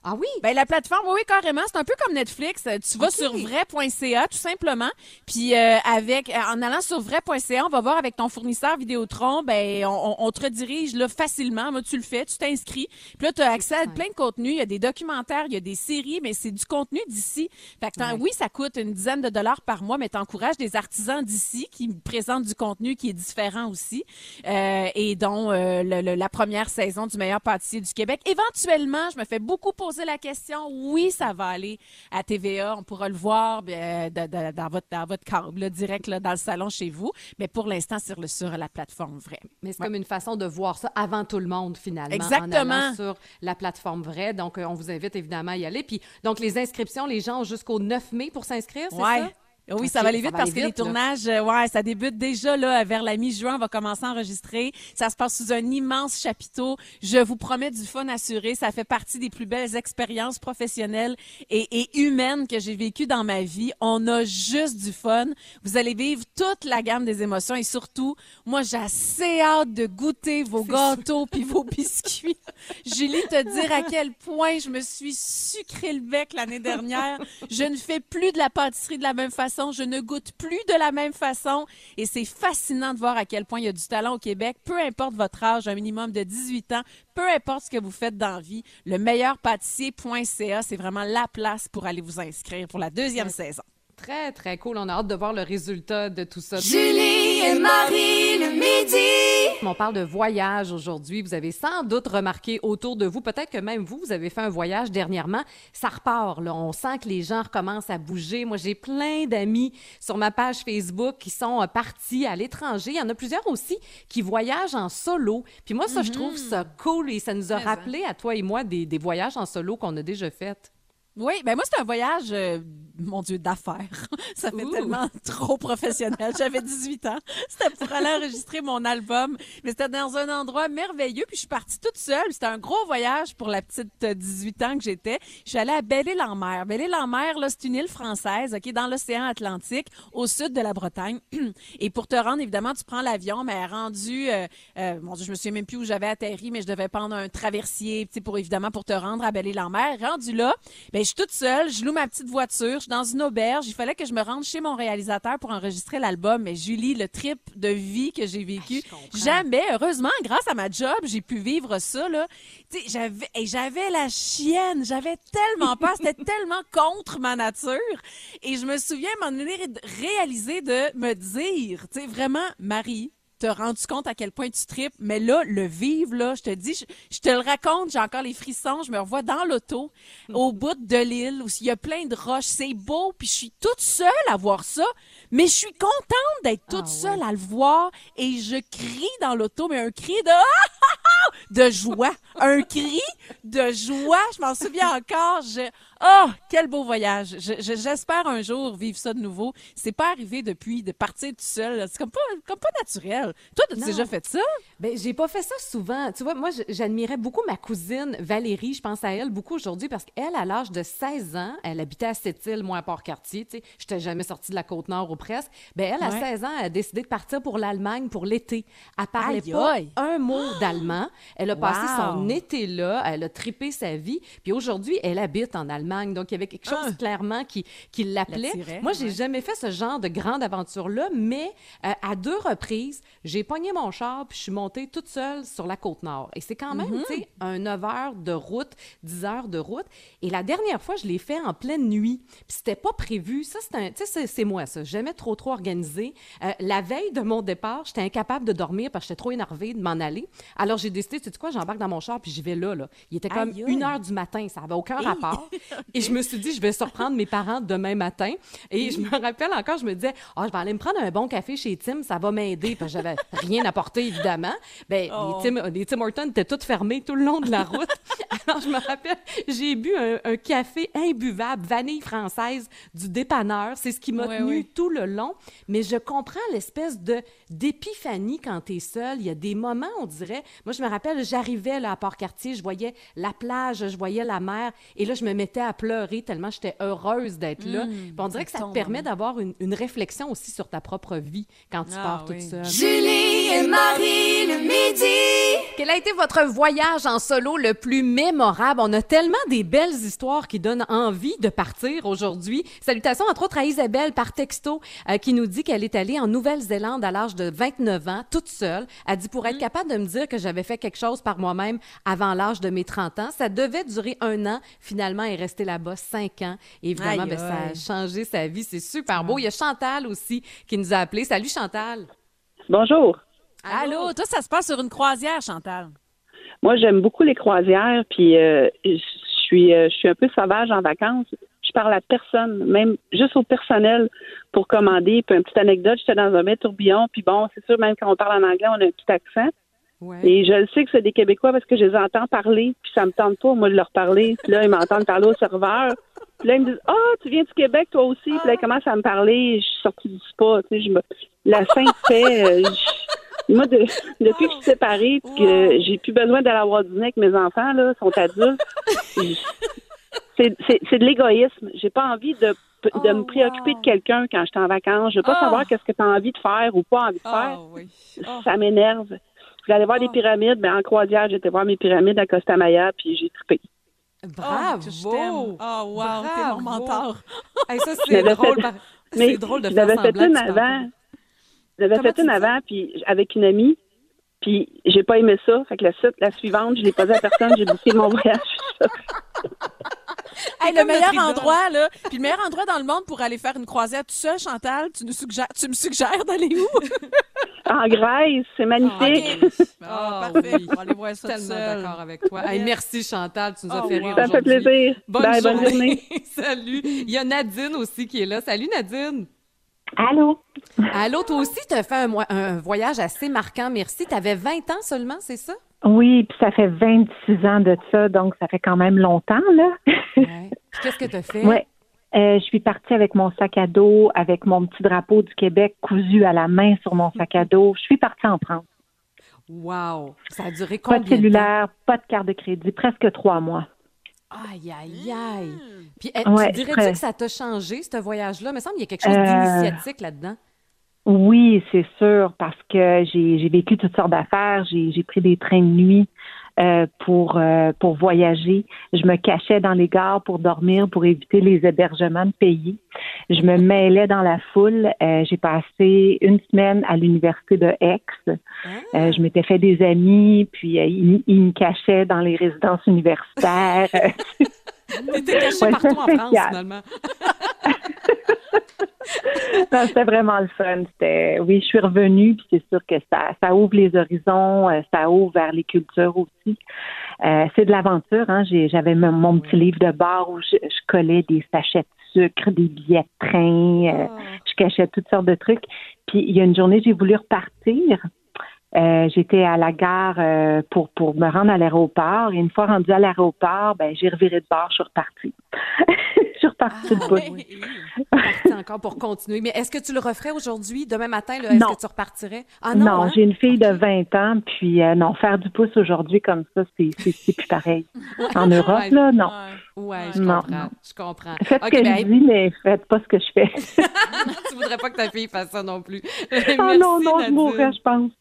Ah oui? Ben, la plateforme, oui, oui, carrément. C'est un peu comme Netflix. Euh, Tu vas sur vrai.ca, tout simplement. Puis, euh, avec, euh, en allant sur vrai.ca, on va voir avec ton fournisseur Vidéotron, ben, on, on- te redirige, là, facilement. Moi, tu le fais, tu t'inscris. Puis là, tu as accès à plein de contenus. Il y a des documentaires, il y a des séries, mais c'est du contenu d'ici. Fait que oui, ça coûte une dizaine de dollars par mois, mais t'encourages des artisans d'ici qui présentent du contenu qui est différent aussi. Euh, et dont euh, le- le- la première saison du meilleur pâtissier du Québec. Éventuellement, je me fais beaucoup poser la question. Oui, ça va aller à TVA. On pourra le voir euh, de- de- dans votre dans votre câble, là, direct là, dans le salon chez vous. Mais pour l'instant, sur le sur la plateforme vraie. Mais c'est comme une façon de voir ça avant tout le monde, finalement. En Exactement. sur la plateforme vraie. Donc, euh, on vous invite évidemment à y aller. Puis, donc, les inscriptions, les gens ont jusqu'au 9 mai pour s'inscrire, c'est Ouais. ça? Oui, ça va aller vite va parce que les tournages, euh, ouais, ça débute déjà là vers la mi-juin. On va commencer à enregistrer. Ça se passe sous un immense chapiteau. Je vous promets du fun assuré. Ça fait partie des plus belles expériences professionnelles et, et humaines que j'ai vécues dans ma vie. On a juste du fun. Vous allez vivre toute la gamme des émotions et surtout, moi, j'ai assez hâte de goûter vos gâteaux puis vos biscuits. Julie, te dire à quel point je me suis sucré le bec l'année dernière. Je ne fais plus de la pâtisserie de la même façon. Je ne goûte plus de la même façon. Et c'est fascinant de voir à quel point il y a du talent au Québec. Peu importe votre âge, un minimum de 18 ans, peu importe ce que vous faites dans la vie, le meilleurpâtissier.ca, c'est vraiment la place pour aller vous inscrire pour la deuxième saison. Très, très cool. On a hâte de voir le résultat de tout ça. Julie et Marie le midi. On parle de voyage aujourd'hui. Vous avez sans doute remarqué autour de vous, peut-être que même vous, vous avez fait un voyage dernièrement. Ça repart, là. On sent que les gens recommencent à bouger. Moi, j'ai plein d'amis sur ma page Facebook qui sont euh, partis à l'étranger. Il y en a plusieurs aussi qui voyagent en solo. Puis moi, ça, je trouve ça cool et ça nous a Mais, rappelé à toi et moi des, des voyages en solo qu'on a déjà faits. Oui, ben moi, c'est un voyage, euh, mon Dieu, d'affaires. Ça fait Ouh. tellement trop professionnel. J'avais 18 ans. C'était pour aller enregistrer mon album. Mais c'était dans un endroit merveilleux. Puis je suis partie toute seule. C'était un gros voyage pour la petite euh, 18 ans que j'étais. Je suis allée à Belle-Île-en-Mer. Belle-Île-en-Mer, là, c'est une île française, OK, dans l'océan Atlantique, au sud de la Bretagne. Et pour te rendre, évidemment, tu prends l'avion, mais rendu, euh, euh, mon Dieu, je me souviens même plus où j'avais atterri, mais je devais prendre un traversier, tu sais, pour évidemment, pour te rendre à Belle-Île-en-Mer. Rendu là, ben, je suis toute seule, je loue ma petite voiture, je dans une auberge. Il fallait que je me rende chez mon réalisateur pour enregistrer l'album. Mais Julie, le trip de vie que j'ai vécu, jamais, heureusement, grâce à ma job, j'ai pu vivre ça, là. J'avais, et j'avais la chienne, j'avais tellement peur, c'était tellement contre ma nature. Et je me souviens, moment donné, réaliser de me dire, tu sais, vraiment, Marie, te rendu compte à quel point tu tripes, mais là, le vivre, là, je te dis, je, je te le raconte, j'ai encore les frissons, je me revois dans l'auto, au bout de l'île, où il y a plein de roches, c'est beau, puis je suis toute seule à voir ça, mais je suis contente d'être toute seule à le voir, et je crie dans l'auto, mais un cri de de joie, un cri de joie, je m'en souviens encore, je Oh, quel beau voyage. Je- je- J'espère un jour vivre ça de nouveau. C'est pas arrivé depuis de partir tout seul. C'est comme pas, comme pas naturel. Toi, Non. déjà fait ça? Ben, j'ai pas fait ça souvent. Tu vois, moi, j'admirais beaucoup ma cousine Valérie. Je pense à elle beaucoup aujourd'hui parce qu'elle, à l'âge de 16 ans, elle habitait à Sept-Îles, moi à Port-Cartier. Tu sais, j'étais jamais sortie de la Côte-Nord ou presque. Ben, elle, à Ouais. 16 ans, elle a décidé de partir pour l'Allemagne pour l'été. Elle parlait Aïe, pas aïe. un mot d'allemand. Elle a passé son été là. Elle a tripé sa vie. Puis aujourd'hui, elle habite en Allemagne. Donc, il y avait quelque chose Ah. clairement qui, qui l'appelait. Moi, j'ai ouais. jamais fait ce genre de grande aventure-là, mais euh, à deux reprises, j'ai pogné mon char puis je suis montée toute seule sur la côte nord. Et c'est quand même, Mhm. tu sais, un 9 heures de route, 10 heures de route. Et la dernière fois, je l'ai fait en pleine nuit. Puis c'était pas prévu. Ça, c'est un, tu sais, c'est- c'est moi, ça. Jamais trop, trop organisé. Euh, la veille de mon départ, j'étais incapable de dormir parce que j'étais trop énervée de m'en aller. Alors, j'ai décidé, tu sais quoi, j'embarque dans mon char puis j'y vais là, là. Il était comme aïe. une heure du matin. Ça avait aucun rapport. Et je me suis dit, je vais surprendre mes parents demain matin. Et je me rappelle encore, je me disais, ah, je vais aller me prendre un bon café chez Tim, ça va m'aider, parce que j'avais rien apporté, évidemment. Ben, Oh. les, Tim, les Tim Hortons étaient toutes fermées tout le long de la route. Alors, je me rappelle, j'ai bu un, un café imbuvable, vanille française, du dépanneur. C'est ce qui m'a Ouais, tenu ouais. tout le long, mais je comprends l'espèce de d'épiphanie quand tu es seul. Il y a des moments, on dirait. Moi, je me rappelle, j'arrivais à Port-Cartier, je voyais la plage, je voyais la mer, et là, je me mettais à pleurer tellement j'étais heureuse d'être là. Mm, Puis on dirait que ça te permet d'avoir une, une réflexion aussi sur ta propre vie quand tu Ah, pars oui. toute seule. Julie et Marie le midi. Quel a été votre voyage en solo le plus mémorable? On a tellement des belles histoires qui donnent envie de partir aujourd'hui. Salutations entre autres à Isabelle par texto euh, qui nous dit qu'elle est allée en Nouvelle-Zélande à l'âge de 29 ans, toute seule. Elle dit pour être capable de me dire que j'avais fait quelque chose par moi-même avant l'âge de mes 30 ans. Ça devait durer un an. Finalement, elle est restée là-bas cinq ans. Et évidemment, Aïe, ben, ça a changé sa vie. C'est super beau. Il y a Chantal aussi qui nous a appelé. Salut Chantal. Bonjour. Allô, toi, ça se passe sur une croisière, Chantal. Moi, j'aime beaucoup les croisières, puis euh, je suis, euh, je suis un peu sauvage en vacances. Je parle à personne, même juste au personnel pour commander. Puis une petite anecdote, j'étais dans un bain tourbillon, puis bon, c'est sûr, même quand on parle en anglais, on a un petit accent. Et je le sais que c'est des Québécois parce que je les entends parler, puis ça me tente pas, moi, de leur parler. Puis là, ils m'entendent parler au serveur. Puis là, ils me disent Ah, tu viens du Québec, toi aussi. Puis là, ils commencent à me parler. Je suis sortie du spa. Tu sais, je me... La fin fait. euh, je- Moi, de- depuis que je suis séparée, puis que j'ai plus besoin d'aller Walt Disney avec mes enfants, là, sont adultes, je- c'est de l'égoïsme. J'ai pas envie de, de me préoccuper de quelqu'un quand je suis en vacances. Je veux pas Oh. savoir qu'est-ce que tu as envie de faire ou pas envie de faire. Oh, oui. Oh. Ça m'énerve. Je voulais aller voir des pyramides, mais en croisière, j'étais voir mes pyramides à Costa Maya, puis j'ai trippé. Bravo! t'aime. Oh, wow, t'es mon mentor. Hey, ça, c'est drôle. fait- par- Mais C'est drôle de je faire fait une avant. J'avais fait une avant, puis avec une amie, puis j'ai pas aimé ça. Fait que la, suite, la suivante, je l'ai pas dit à personne, j'ai bouclé mon voyage. Hey, le meilleur endroit, là, puis le meilleur endroit dans le monde pour aller faire une croisière tout seul, Chantal, tu, nous suggères, tu me suggères d'aller où? en Grèce, c'est magnifique. Ah, Ah, parfait. oui. Pour aller voir ça tout Tellement seul. d'accord avec toi. Hey, merci Chantal, tu nous as Oh, fait wow. rire Ça me fait plaisir. Bonne, Bye, bonne journée. journée. Salut. Il y a Nadine aussi qui est là. Salut Nadine. Allô? Allô, toi aussi, tu as fait un, un voyage assez marquant. Merci. Tu avais 20 ans seulement, c'est ça? Oui, puis ça fait 26 ans de ça, donc ça fait quand même longtemps, là. Ouais. Qu'est-ce que tu as fait? Oui. Euh, je suis partie avec mon sac à dos, avec mon petit drapeau du Québec cousu à la main sur mon sac à dos. Je suis partie en France. Wow. Ça a duré Pas combien de de temps? cellulaire, pas de carte de crédit, presque trois mois. Aïe, aïe, aïe. Puis, eh, Ouais, tu dirais-tu que ça t'a changé, ce voyage-là? Il me semble qu'il y a quelque chose Euh, d'initiatique là-dedans. Oui, c'est sûr, parce que j'ai j'ai vécu toutes sortes d'affaires. J'ai pris des trains de nuit euh, pour euh, pour voyager. Je me cachais dans les gares pour dormir, pour éviter les hébergements de pays. Je me mêlais dans la foule. Euh, j'ai passé une semaine à l'université de Aix. Euh, je m'étais fait des amis, puis euh, ils, ils me cachaient dans les résidences universitaires. T'étais caché Ouais, partout en France, finalement. Non, c'était vraiment le fun. C'était, oui, je suis revenue, puis c'est sûr que ça, ça ouvre les horizons, euh, ça ouvre vers les cultures aussi. Euh, c'est de l'aventure. Hein. J'ai- j'avais mon, petit livre de bar où je, je collais des sachets de sucre, des billets de train, euh, je cachais toutes sortes de trucs. Puis il y a une journée, j'ai voulu repartir. Euh, j'étais à la gare euh, pour pour me rendre à l'aéroport et une fois rendue à l'aéroport, ben j'ai reviré de bord, je suis repartie. suis repartie de bout. Parti encore pour continuer. Mais est-ce que tu le referais aujourd'hui, demain matin? Est-ce que tu repartirais? Ah non, non, hein? j'ai une fille de 20 ans, puis euh, non, faire du pouce aujourd'hui comme ça, c'est, plus pareil. En Europe, Ouais. là, non. Ouais, je Non, comprends. non. Je comprends. Faites ce que ben, je dis, mais faites pas ce que je fais. tu voudrais pas que ta fille fasse ça non plus. Ah Merci, non, non, je mourrais, je pense.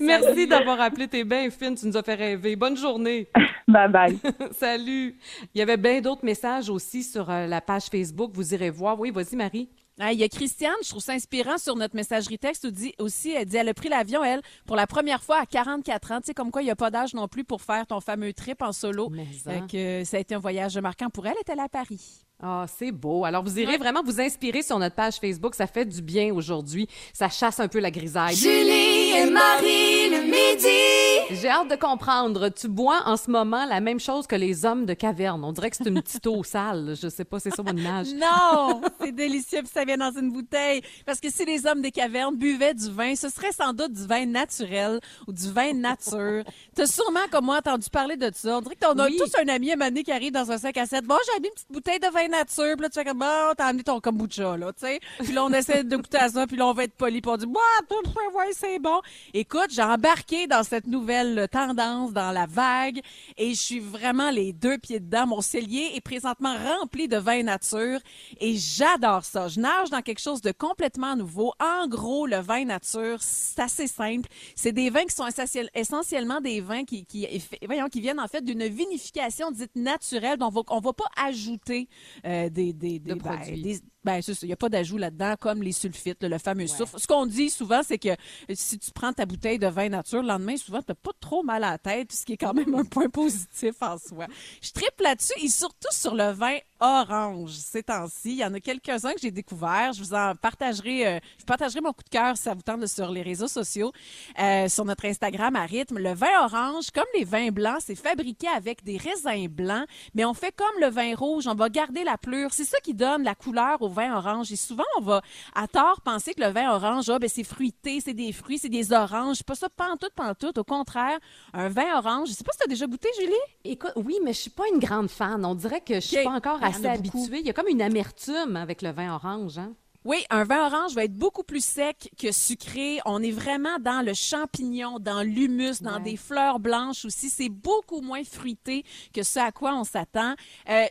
Merci d'avoir appelé. T'es bien fine. Tu nous as fait rêver. Bonne journée. Bye bye. Salut. Il y avait bien d'autres messages aussi sur euh, la page Facebook. Vous irez voir. Oui, vas-y, Marie. Ah, Il y a Christiane, je trouve ça inspirant sur notre messagerie texte, dit aussi, elle dit, elle a pris l'avion, elle, pour la première fois à 44 ans. Tu sais, comme quoi, il n'y a pas d'âge non plus pour faire ton fameux trip en solo. hein. Fait que, euh, ça a été un voyage marquant pour elle. Elle à Paris. Ah, c'est beau. Alors, vous irez vraiment vous inspirer sur notre page Facebook. Ça fait du bien aujourd'hui. Ça chasse un peu la grisaille. Julie et Marie le midi. J'ai hâte de comprendre. Tu bois en ce moment la même chose que les hommes de caverne. On dirait que c'est une petite eau sale. Je sais pas, c'est ça mon image. Non, c'est délicieux puis ça vient dans une bouteille. Parce que si les hommes des cavernes buvaient du vin, ce serait sans doute du vin naturel ou du vin nature. T'as sûrement, comme moi, entendu parler de ça. On dirait qu'on a Oui. tous un ami à qui arrive dans un sac à 7. Bon, j'ai mis une petite bouteille de vin vin nature. Puis là, tu fais comme, bon, t'as amené ton kombucha, là, tu sais. Puis là, on essaie de goûter à ça, puis là, on va être poli, puis on dit, bah, tout, ouais, c'est bon. Écoute, j'ai embarqué dans cette nouvelle tendance, dans la vague, et je suis vraiment les deux pieds dedans. Mon cellier est présentement rempli de vin nature, et j'adore ça. Je nage dans quelque chose de complètement nouveau. En gros, le vin nature, c'est assez simple. C'est des vins qui sont essentiel- essentiellement des vins qui, qui, voyons, qui viennent en fait d'une vinification dite naturelle. Donc, on va, on va pas ajouter euh, des, des, des, ben, produits. Ben, c'est ça. Il n'y a pas d'ajout là-dedans, comme les sulfites, le fameux soufre. Ce qu'on dit souvent, c'est que euh, si tu prends ta bouteille de vin nature, le lendemain, souvent, tu n'as pas trop mal à la tête, ce qui est quand même un point positif en soi. Je tripe là-dessus et surtout sur le vin orange ces temps-ci. Il y en a quelques-uns que j'ai découverts. Je vous en partagerai, euh, je partagerai mon coup de cœur si ça vous tente sur les réseaux sociaux, euh, sur notre Instagram à rythme. Le vin orange, comme les vins blancs, c'est fabriqué avec des raisins blancs, mais on fait comme le vin rouge, on va garder la plure. C'est ça qui donne la couleur au vin orange. Et souvent, on va à tort penser que le vin orange, ah, ben, c'est fruité, c'est des fruits, c'est des oranges. Pas ça, pantoute, pantoute. Au contraire, un vin orange, je sais pas si tu as déjà goûté, Julie? Écoute, oui, mais je suis pas une grande fan. On dirait que je suis pas encore en assez beaucoup. habituée. Il y a comme une amertume avec le vin orange, hein? Oui, un vin orange va être beaucoup plus sec que sucré. On est vraiment dans le champignon, dans l'humus, dans Ouais. des fleurs blanches aussi. C'est beaucoup moins fruité que ce à quoi on s'attend. Euh,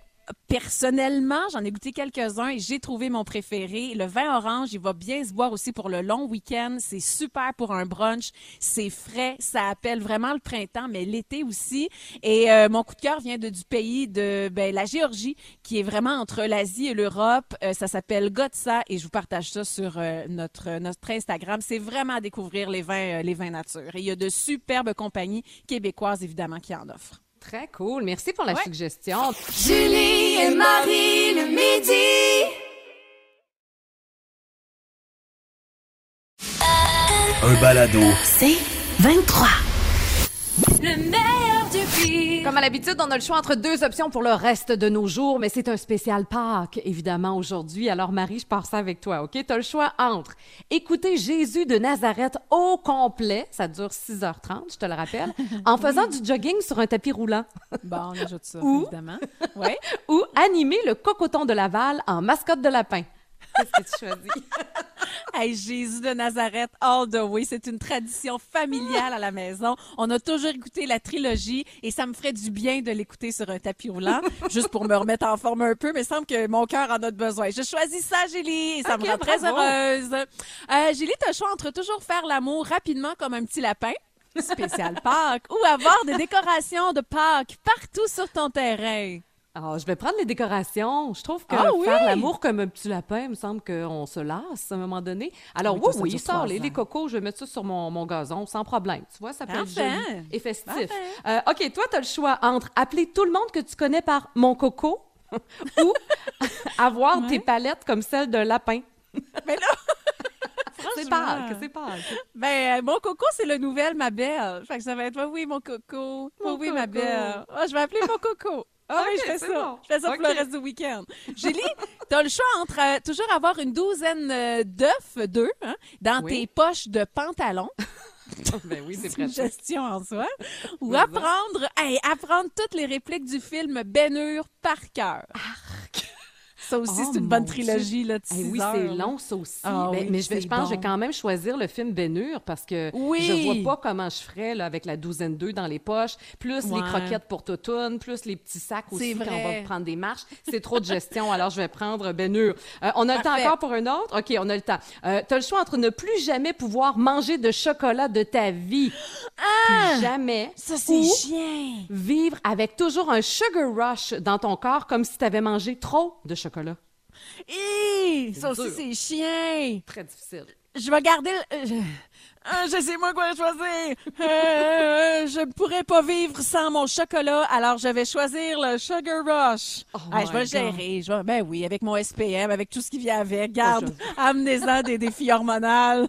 Personnellement, j'en ai goûté quelques-uns et j'ai trouvé mon préféré. Le vin orange, il va bien se boire aussi pour le long week-end. C'est super pour un brunch. C'est frais. Ça appelle vraiment le printemps, mais l'été aussi. Et euh, mon coup de cœur vient de, du pays de ben, la Géorgie, qui est vraiment entre l'Asie et l'Europe. Euh, ça s'appelle Gotsa et je vous partage ça sur euh, notre, notre Instagram. C'est vraiment à découvrir les vins, les vins nature. Et il y a de superbes compagnies québécoises, évidemment, qui en offrent. Très cool. Merci pour la Ouais. suggestion. Julie et Marie le midi. Un balado. C'est 23. Le meilleur. Comme à l'habitude, on a le choix entre deux options pour le reste de nos jours, mais c'est un spécial Pâques, évidemment, aujourd'hui. Alors, Marie, je pars ça avec toi, OK? Tu as le choix entre écouter Jésus de Nazareth au complet, ça dure 6h30, je te le rappelle, en faisant du jogging sur un tapis roulant, Bon, on ajoute ça, Ou- évidemment. Ouais. ou animer le cocoton de Laval en mascotte de lapin. Qu'est-ce que tu choisis? Hey, Jésus de Nazareth, all the way. C'est une tradition familiale à la maison. On a toujours écouté la trilogie et ça me ferait du bien de l'écouter sur un tapis roulant, juste pour me remettre en forme un peu, mais il semble que mon cœur en a besoin. Je choisis ça, Julie, et ça me rend très bravo. heureuse. Euh, Julie, t'as le choix entre toujours faire l'amour rapidement comme un petit lapin, spécial Pâques, ou avoir des décorations de Pâques partout sur ton terrain. Ah, je vais prendre les décorations. Je trouve que Ah oui? faire l'amour comme un petit lapin, il me semble qu'on se lasse à un moment donné. Alors Oui, oui, ça oui, les, cocos, je vais mettre ça sur mon, mon gazon sans problème. Tu vois, ça peut être joli et festif. Euh, OK, toi, tu as le choix entre appeler tout le monde que tu connais par mon coco ou avoir tes palettes comme celles d'un lapin. Mais là, C'est. Pâques, c'est Pâques. Ben, euh, mon coco, c'est le nouvel, ma belle. Fait que ça va être, oui, oui, mon coco. Oui, ma belle. Ah, je vais appeler mon coco. Ah oui, je fais ça. bon. Je fais ça pour le reste du week-end. Julie, t'as le choix entre euh, toujours avoir une douzaine euh, d'œufs, d'œufs, hein, dans Oui. tes poches de pantalon. ben oui, c'est une gestion en soi. Ou apprendre, hey, apprendre toutes les répliques du film Ben Hur par cœur. Ça aussi, Oh, c'est une bonne trilogie, là, de Eh oui, c'est long, ça aussi. Ah Ben, oui, mais je, vais, c'est je pense que je vais quand même choisir le film Bénure parce que Oui. je vois pas comment je ferais là, avec la douzaine d'œufs dans les poches, plus les croquettes pour Totoun, plus les petits sacs aussi C'est quand on va vrai. prendre des marches. C'est trop de gestion, alors je vais prendre Bénure. Euh, on a le temps encore pour un autre? OK, on a le temps. Euh, tu as le choix entre ne plus jamais pouvoir manger de chocolat de ta vie, plus jamais, Ah! Ça, c'est chien. vivre avec toujours un sugar rush dans ton corps comme si tu avais mangé trop de chocolat. Ça aussi, c'est chien. Très difficile. Je vais garder le... euh, je... Ah, je sais moi quoi choisir. Euh, je ne pourrais pas vivre sans mon chocolat, alors je vais choisir le Sugar Rush. Oh je vais God. gérer. Je vais... Ben oui, avec mon SPM, avec tout ce qui vient avec. Garde, Oh, amenez-en des défis hormonaux.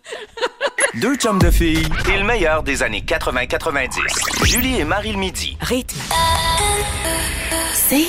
Deux chums de filles et le meilleur des années 80-90. Julie et Marie le midi. Rythme. C'est